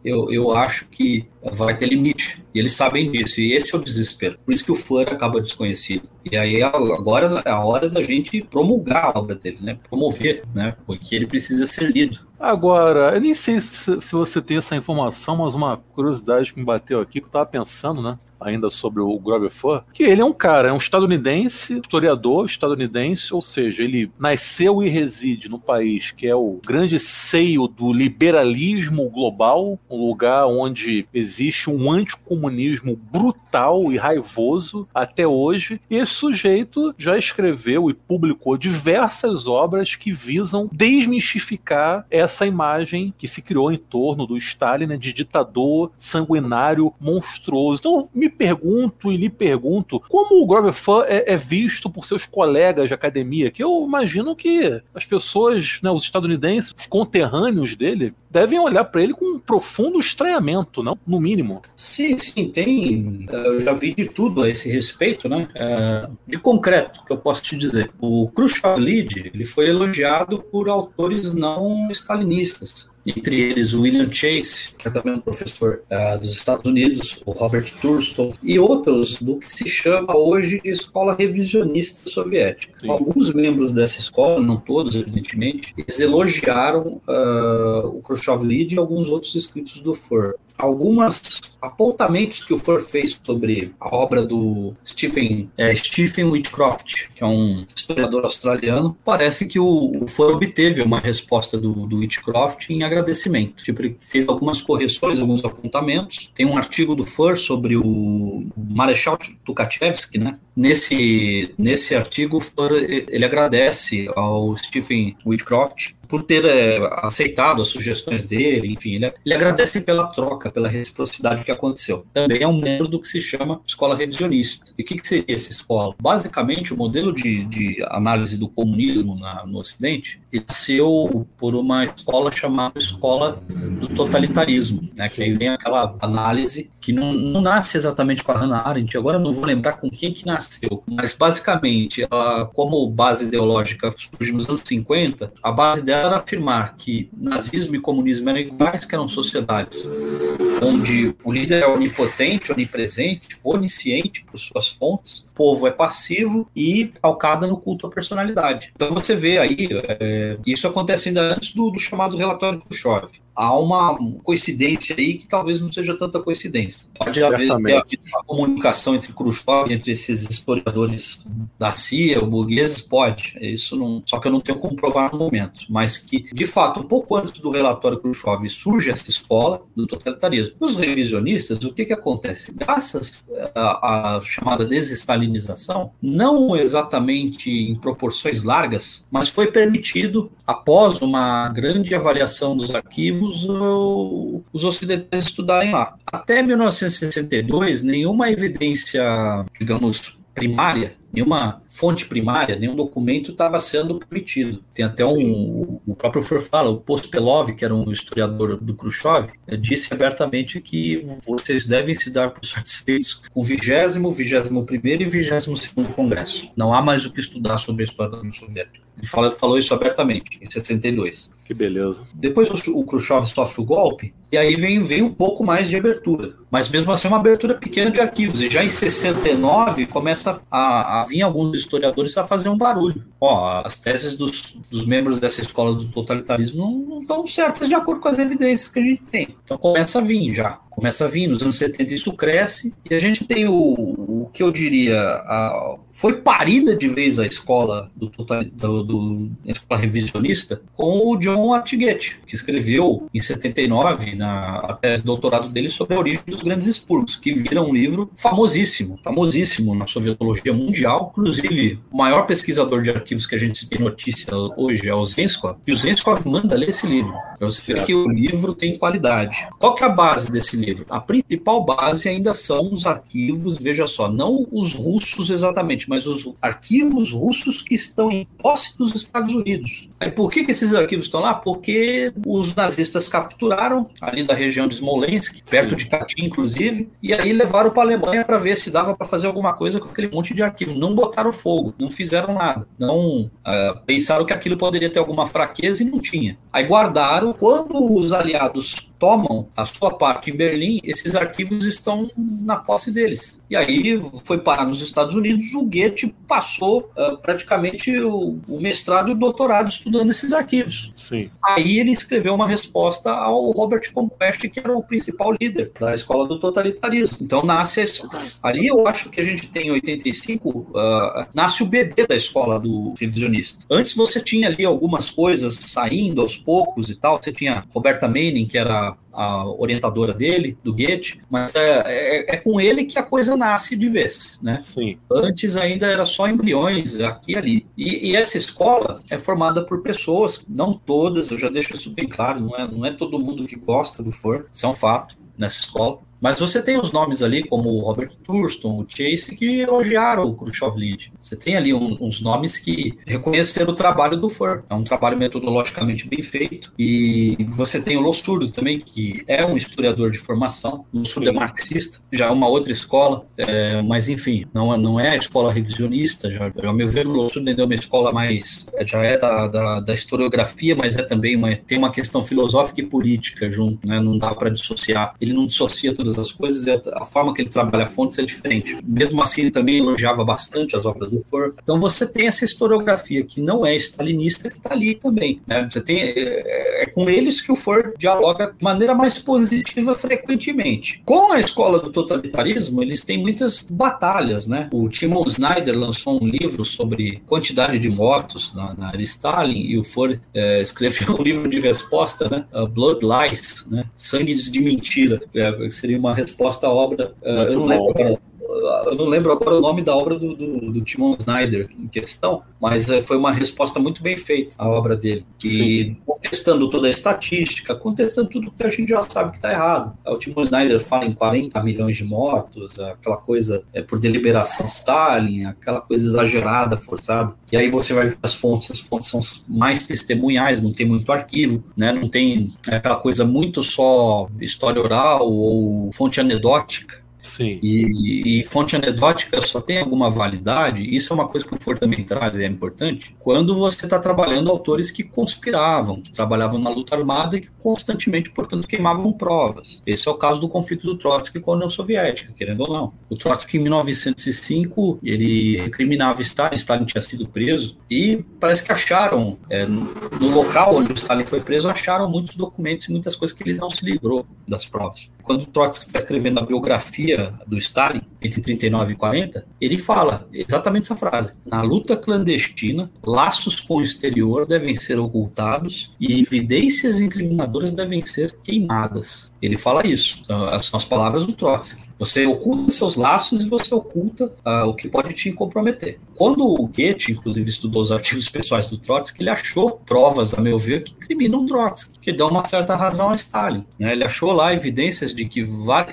eu, eu acho que vai ter limite. E eles sabem disso. E esse é o desespero. Por isso que o fã acaba desconhecido. E aí agora é a hora da gente promulgar a obra dele, né? Promover, né? Porque ele precisa ser lido. Agora, eu nem sei se, se, você tem essa informação, mas uma curiosidade que me bateu aqui, que eu tava pensando, né, ainda sobre o Grover Fur, que ele é um cara, é um estadunidense, historiador estadunidense, ou seja, ele nasceu e reside no país que é o grande seio do liberalismo global, um lugar onde existe um anticomunismo brutal e raivoso até hoje, e esse sujeito já escreveu e publicou diversas obras que visam desmistificar essa essa imagem que se criou em torno do Stalin né, de ditador sanguinário monstruoso. Então me pergunto e lhe pergunto como o Grover Fun é, é, visto por seus colegas de academia, que eu imagino que as pessoas, né, os estadunidenses, os conterrâneos dele, devem olhar para ele com um profundo estranhamento, não? No mínimo. Sim, sim, tem. Eu já vi de tudo a esse respeito, né? É, de concreto, que eu posso te dizer. O Khrushchev Lid, ele foi elogiado por autores não stalinistas entre eles o William Chase, que é também um professor uh, dos Estados Unidos, o Robert Thurston, e outros do que se chama hoje de escola revisionista soviética. Sim. Alguns membros dessa escola, não todos, evidentemente, eles elogiaram uh, o Khrushchev Lid e alguns outros escritos do Fur. Algumas apontamentos que o Fur fez sobre a obra do Stephen, é, Stephen Whitcroft, que é um historiador australiano, parece que o, o Fur obteve uma resposta do, do Whitcroft em agradecimento. Tipo, ele fez algumas correções, alguns apontamentos. Tem um artigo do FUR sobre o Marechal Tukhachevsky, né? Nesse, nesse artigo, ele agradece ao Stephen Whitcroft por ter é, aceitado as sugestões dele, enfim, ele, ele, agradece pela troca, pela reciprocidade que aconteceu. Também é um membro do que se chama escola revisionista. E o que, que seria essa escola? Basicamente, o modelo de, de análise do comunismo na, no Ocidente nasceu por uma escola chamada Escola do Totalitarismo, né? que aí vem aquela análise que não, não nasce exatamente com a Hannah Arendt, agora não vou lembrar com quem que nasceu, mas basicamente, ela, como base ideológica surgiu nos anos 50, a base dela era afirmar que nazismo e comunismo eram iguais, que eram sociedades onde o líder é onipotente, onipresente, onisciente por suas fontes, povo é passivo e calcada no culto à personalidade. Então você vê aí, é, isso acontece ainda antes do, do chamado relatório Khrushchev há uma coincidência aí que talvez não seja tanta coincidência. Pode haver, haver uma comunicação entre Khrushchev, entre esses historiadores da CIA, burgueses, pode. Isso não, só que eu não tenho como provar no momento. Mas que, de fato, um pouco antes do relatório Khrushchev surge essa escola do totalitarismo. Os revisionistas, o que que acontece? Graças à, à chamada desestalinização, não exatamente em proporções largas, mas foi permitido, após uma grande avaliação dos arquivos, os, os ocidentais estudarem lá. Até 1962, nenhuma evidência, digamos, primária nenhuma fonte primária, nenhum documento estava sendo permitido. Tem até um, o próprio Fur fala, o Pospelov, que era um historiador do Khrushchev, disse abertamente que vocês devem se dar por satisfeitos com o 20, 21 e 22 Congresso. Não há mais o que estudar sobre a história da União Soviética. Ele fala, falou isso abertamente, em 62. Que beleza. Depois o, o Khrushchev sofre o golpe, e aí vem, vem um pouco mais de abertura. Mas mesmo assim, é uma abertura pequena de arquivos. E já em 69 começa a, a vinha alguns historiadores a fazer um barulho. Ó, as teses dos, dos membros dessa escola do totalitarismo não, não estão certas de acordo com as evidências que a gente tem. Então começa a vir já. Começa a vir, nos anos 70 isso cresce, e a gente tem o, o que eu diria, a, foi parida de vez a escola do, do, do a escola revisionista com o John Artigate, que escreveu em 79 na a tese de doutorado dele sobre a origem dos grandes expurgos, que vira um livro famosíssimo, famosíssimo na sovietologia mundial, inclusive o maior pesquisador de arquivos que a gente tem notícia hoje é o Zenskov, e o Zenskov manda ler esse livro, para você ver que o livro tem qualidade. Qual que é a base desse livro? A principal base ainda são os arquivos, veja só, não os russos exatamente, mas os arquivos russos que estão em posse dos Estados Unidos. Aí por que, que esses arquivos estão lá? Porque os nazistas capturaram ali da região de Smolensk, perto Sim. de Katyn, inclusive, e aí levaram para a Alemanha para ver se dava para fazer alguma coisa com aquele monte de arquivo. Não botaram fogo, não fizeram nada. Não uh, pensaram que aquilo poderia ter alguma fraqueza e não tinha. Aí guardaram. Quando os aliados tomam a sua parte em Berlim, esses arquivos estão na posse deles. E aí foi parar nos Estados Unidos, o Goethe passou uh, praticamente o, o, mestrado e o doutorado estudando esses arquivos. Sim. Aí ele escreveu uma resposta ao Robert Conquest, que era o principal líder da escola do totalitarismo. Então nasce isso. Ali eu acho que a gente tem em 85, uh, nasce o bebê da escola do revisionista. Antes você tinha ali algumas coisas saindo aos poucos e tal, você tinha Roberta Manning, que era a orientadora dele, do Goethe, mas é, é, é, com ele que a coisa nasce de vez, né? Sim. Antes ainda era só embriões aqui e ali. E, e, essa escola é formada por pessoas, não todas, eu já deixo isso bem claro, não é, não é todo mundo que gosta do FOR, isso é um fato nessa escola Mas você tem os nomes ali, como o Robert Thurston, o Chase, que elogiaram o Khrushchev Lead. Você tem ali um, uns nomes que reconheceram o trabalho do Fur. É um trabalho metodologicamente bem feito. E você tem o Lossurdo também, que é um historiador de formação. O Lossurdo é marxista, já é uma outra escola. É, mas, enfim, não, não é a escola revisionista. Já, ao meu ver, o Lossurdo é uma escola mais... Já é da, da, da historiografia, mas é também uma, tem uma questão filosófica e política junto, né? Não dá para dissociar. Ele não dissocia todas as coisas e a, forma que ele trabalha fontes é diferente. Mesmo assim, ele também elogiava bastante as obras do Fur. Então você tem essa historiografia que não é stalinista que está ali também. Né? Você tem é, é, com eles que o Fur dialoga de maneira mais positiva frequentemente. Com a escola do totalitarismo, eles têm muitas batalhas, né? O Timon Snyder lançou um livro sobre quantidade de mortos na, na Stalin e o Fur é, escreveu um livro de resposta, né? Blood Lies, né? Sangue de mentira. É, seria uma resposta à obra. Uh, eu não lembro eu não lembro agora o nome da obra do, do, do Timon Snyder em questão, mas é, foi uma resposta muito bem feita à obra dele. E contestando toda a estatística, contestando tudo que a gente já sabe que está errado. O Timon Snyder fala em 40 milhões de mortos, aquela coisa é, por deliberação Stalin, aquela coisa exagerada, forçada. E aí você vai ver as fontes, as fontes são mais testemunhais, não tem muito arquivo, né? não tem aquela coisa muito só história oral ou fonte anedótica. Sim. E, e, fonte anedótica só tem alguma validade, isso é uma coisa que o Ford também traz e é importante, quando você está trabalhando autores que conspiravam, que trabalhavam na luta armada e que constantemente, portanto, queimavam provas. Esse é o caso do conflito do Trotsky com a União Soviética, querendo ou não. O Trotsky, em 1905, ele recriminava Stalin, Stalin tinha sido preso, e parece que acharam, é, no local onde o Stalin foi preso, acharam muitos documentos e muitas coisas que ele não se livrou das provas. Quando Trotsky está escrevendo a biografia do Stalin, entre 39 e 40, ele fala exatamente essa frase. Na luta clandestina, laços com o exterior devem ser ocultados e evidências incriminadoras devem ser queimadas. Ele fala isso. São as palavras do Trotsky. Você oculta seus laços e você oculta uh, o que pode te comprometer. Quando o Goethe, inclusive, estudou os arquivos pessoais do Trotsky, ele achou provas, a meu ver, que criminam Trotsky, que dão uma certa razão a Stalin. Né? Ele achou lá evidências de que,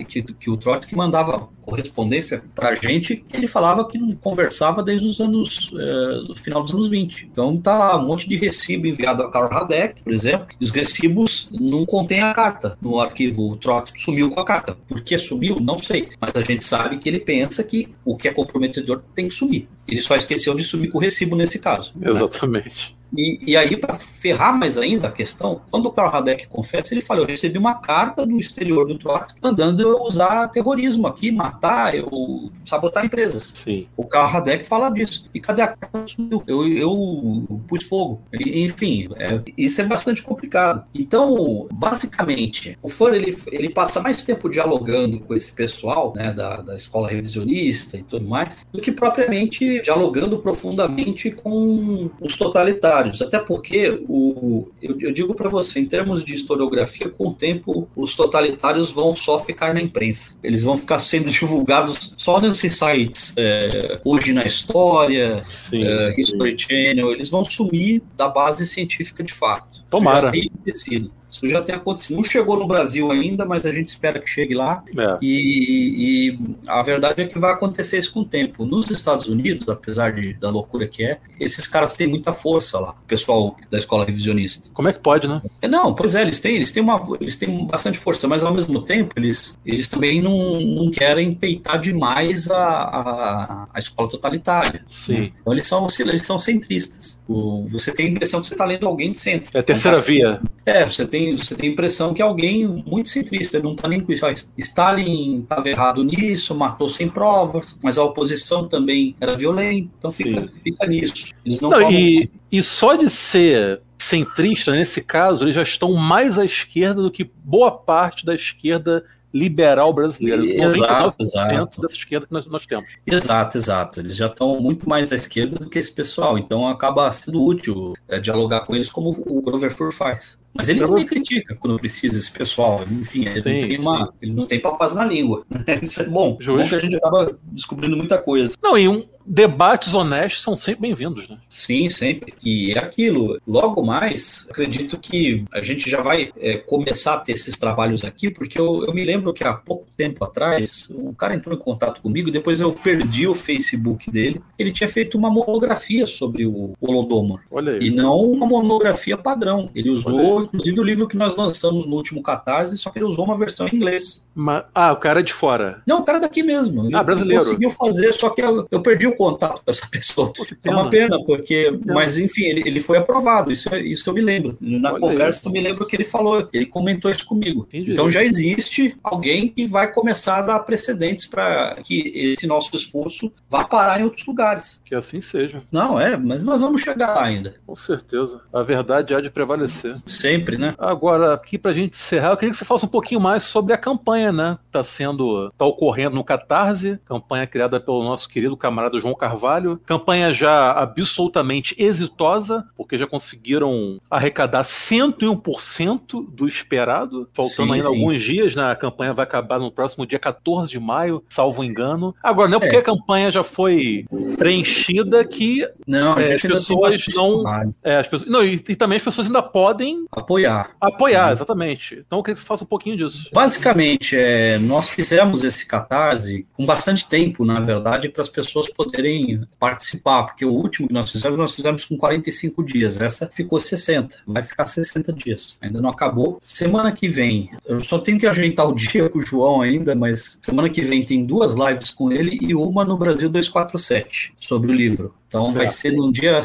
que, que o Trotsky mandava correspondência para a gente ele falava que não conversava desde os anos, é, final dos anos 20. Então tá lá um monte de recibo enviado a Karl Radek, por exemplo, e os recibos não contêm a carta no arquivo. O Trotsky sumiu com a carta. Por que sumiu? Não sei. Mas a gente sabe que ele pensa que o que é comprometedor tem que sumir. Ele só esqueceu de sumir com o recibo nesse caso. Exatamente. Né? E, e aí, para ferrar mais ainda a questão, quando o Karl Radek confessa, ele fala: Eu recebi uma carta do exterior do Trotsky mandando eu usar terrorismo aqui, matar, eu sabotar empresas. Sim. O Karl Radek fala disso. E cadê a carta? Eu, eu pus fogo. E, enfim, é, isso é bastante complicado. Então, basicamente, o Fur ele, ele passa mais tempo dialogando com esse pessoal né, da, da escola revisionista e tudo mais, do que propriamente dialogando profundamente com os totalitários até porque o, eu, eu digo para você, em termos de historiografia, com o tempo os totalitários vão só ficar na imprensa. Eles vão ficar sendo divulgados só nesses sites, é, hoje na história, sim, é, History Channel, eles vão sumir da base científica de fato. Tomara. Isso já tem acontecido. Isso já tem acontecido. Não chegou no Brasil ainda, mas a gente espera que chegue lá. É. E, e, a verdade é que vai acontecer isso com o tempo. Nos Estados Unidos, apesar de, da loucura que é, esses caras têm muita força lá, o pessoal da escola revisionista. Como é que pode, né? É, não, pois é, eles têm, eles têm, uma, eles têm bastante força, mas ao mesmo tempo eles, eles também não, não querem peitar demais a, a, a escola totalitária. Sim. Então eles são, eles são centristas. O, você tem a impressão que você está lendo alguém de centro. É a terceira via. É, você tem você tem a impressão que alguém muito centrista, não está nem com isso. Stalin estava errado nisso, matou sem provas, mas a oposição também era violenta, então fica, fica, nisso. Eles não, não e, e só de ser centrista, nesse caso, eles já estão mais à esquerda do que boa parte da esquerda liberal brasileira. Exato, exato. dessa esquerda que nós, nós, temos. Exato, exato. Eles já estão muito mais à esquerda do que esse pessoal, então acaba sendo útil é, dialogar com eles como o Grover Fur faz. Mas ele também critica quando precisa esse pessoal. Enfim, ele, sim, não, tem uma, ele não tem papas na língua. Isso é bom. Justo. bom que a gente acaba descobrindo muita coisa. Não, e um, debates honestos são sempre bem-vindos, né? Sim, sempre. E é aquilo. Logo mais, acredito que a gente já vai é, começar a ter esses trabalhos aqui, porque eu, eu, me lembro que há pouco tempo atrás, um cara entrou em contato comigo, depois eu perdi o Facebook dele. Ele tinha feito uma monografia sobre o Holodomor. Olha aí. E não uma monografia padrão. Ele usou, inclusive, o livro que nós lançamos no último Catarse, só que ele usou uma versão em inglês. Mas, ah, o cara é de fora. Não, o cara é daqui mesmo. Ah, brasileiro. Ele conseguiu fazer, só que eu, eu perdi o contato com essa pessoa. Pô, é uma pena, porque. Pena. Mas enfim, ele, ele foi aprovado, isso, isso eu me lembro. Na Olha conversa eu me lembro que ele falou, ele comentou isso comigo. Entendi. Então já existe alguém que vai começar a dar precedentes para que esse nosso esforço vá parar em outros lugares. Que assim seja. Não, é, mas nós vamos chegar lá ainda. Com certeza. A verdade há de prevalecer. Sempre, né? Agora, aqui pra gente encerrar, eu queria que você falasse um pouquinho mais sobre a campanha, né? Tá sendo, tá ocorrendo no Catarse, campanha criada pelo nosso querido camarada João Carvalho. Campanha já absolutamente exitosa, porque já conseguiram arrecadar 101% do esperado, faltando sim, ainda sim. alguns dias, né? A campanha vai acabar no próximo dia 14 de maio, salvo engano. Agora, não é porque é, a campanha já foi preenchida que não, é, as pessoas não. É, as pessoas, não e, e, também as pessoas ainda podem apoiar. Apoiar, uhum. exatamente. Então eu queria que você faça um pouquinho disso. Basicamente, é, nós fizemos esse catarse com bastante tempo, na verdade, para as pessoas poderem participar, porque o último que nós fizemos, nós fizemos com 45 dias. Essa ficou 60, vai ficar 60 dias. Ainda não acabou. Semana que vem, eu só tenho que ajeitar o dia com o João ainda, mas semana que vem tem duas lives com ele e uma no Brasil 247 sobre o livro. Então certo. vai ser num dia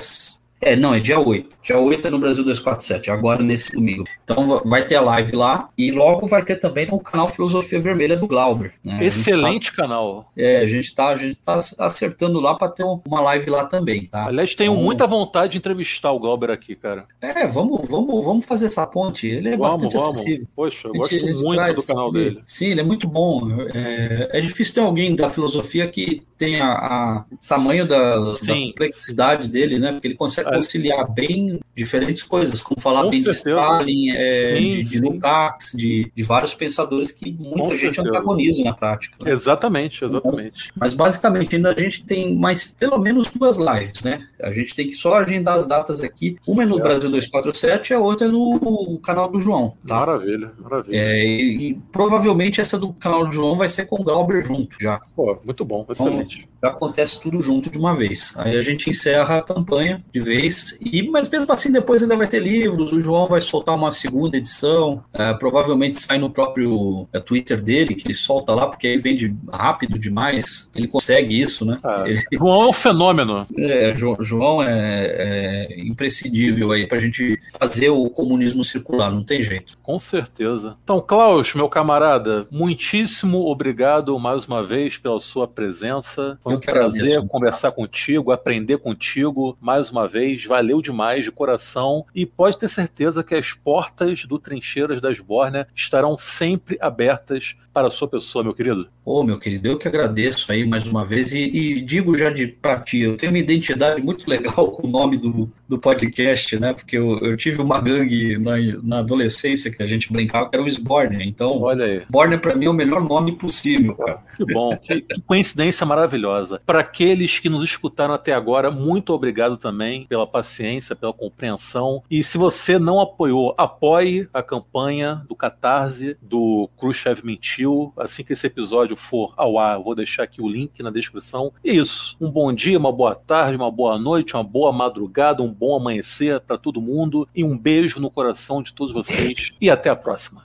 é, não, é dia 8. Dia 8 é no Brasil 247, agora nesse domingo. Então vai ter a live lá e logo vai ter também no canal Filosofia Vermelha do Glauber. Né? Excelente tá, canal. É, a gente tá, a gente tá acertando lá para ter uma live lá também, tá? Aliás, tenho então, muita vontade de entrevistar o Glauber aqui, cara. É, vamos, vamos, vamos fazer essa ponte. Ele é vamos, bastante vamos. acessível. Poxa, eu gosto muito do canal dele. Sim, ele é muito bom. É, é difícil ter alguém da filosofia que tenha a, tamanho da, da complexidade dele, né? Porque ele consegue conciliar bem diferentes coisas, como falar Com bem certeza. de Stalin, é, sim, de, de Lukács, de, de, vários pensadores que muita Com gente certeza. antagoniza na prática. Né? Exatamente, exatamente. Mas basicamente ainda a gente tem mais pelo menos duas lives, né? A gente tem que só agendar as datas aqui. Uma certo. é no Brasil 247 e a outra é no canal do João. Tá? Maravilha, maravilha. É, e, e, provavelmente essa do canal do João vai ser com o Glauber junto já. Pô, muito bom, então, excelente. Então, acontece tudo junto de uma vez. Aí a gente encerra a campanha de vez, e mas mesmo assim depois ainda vai ter livros, o João vai soltar uma segunda edição, é, provavelmente sai no próprio é, Twitter dele, que ele solta lá, porque aí vende rápido demais, ele consegue isso, né? Ah, ele... João é um fenômeno. É, João é, é imprescindível aí pra gente fazer o comunismo circular, não tem jeito. Com certeza. Então, Klaus, meu camarada, muitíssimo obrigado mais uma vez pela sua presença. Foi um prazer conversar contigo, aprender contigo mais uma vez. Valeu demais de coração e pode ter certeza que as portas do Trincheiras das Bórnia estarão sempre abertas para a sua pessoa, meu querido. Ô, oh, meu querido, eu que agradeço aí mais uma vez e, e digo já de pra ti, eu tenho uma identidade muito legal com o nome do, do podcast, né? Porque eu, eu tive uma gangue na, na adolescência que a gente brincava, que era o Sborner. Então, Olha aí. Borner para mim é o melhor nome possível, cara. Que bom, que, que coincidência maravilhosa. Para aqueles que nos escutaram até agora, muito obrigado também pela paciência, pela compreensão. E se você não apoiou, apoie a campanha do Catarse, do Khrushchev Mentiu. Assim que esse episódio for ao ar, vou deixar aqui o link na descrição. E é isso. Um bom dia, uma boa tarde, uma boa noite, uma boa madrugada, um bom amanhecer para todo mundo. E um beijo no coração de todos vocês. E até a próxima.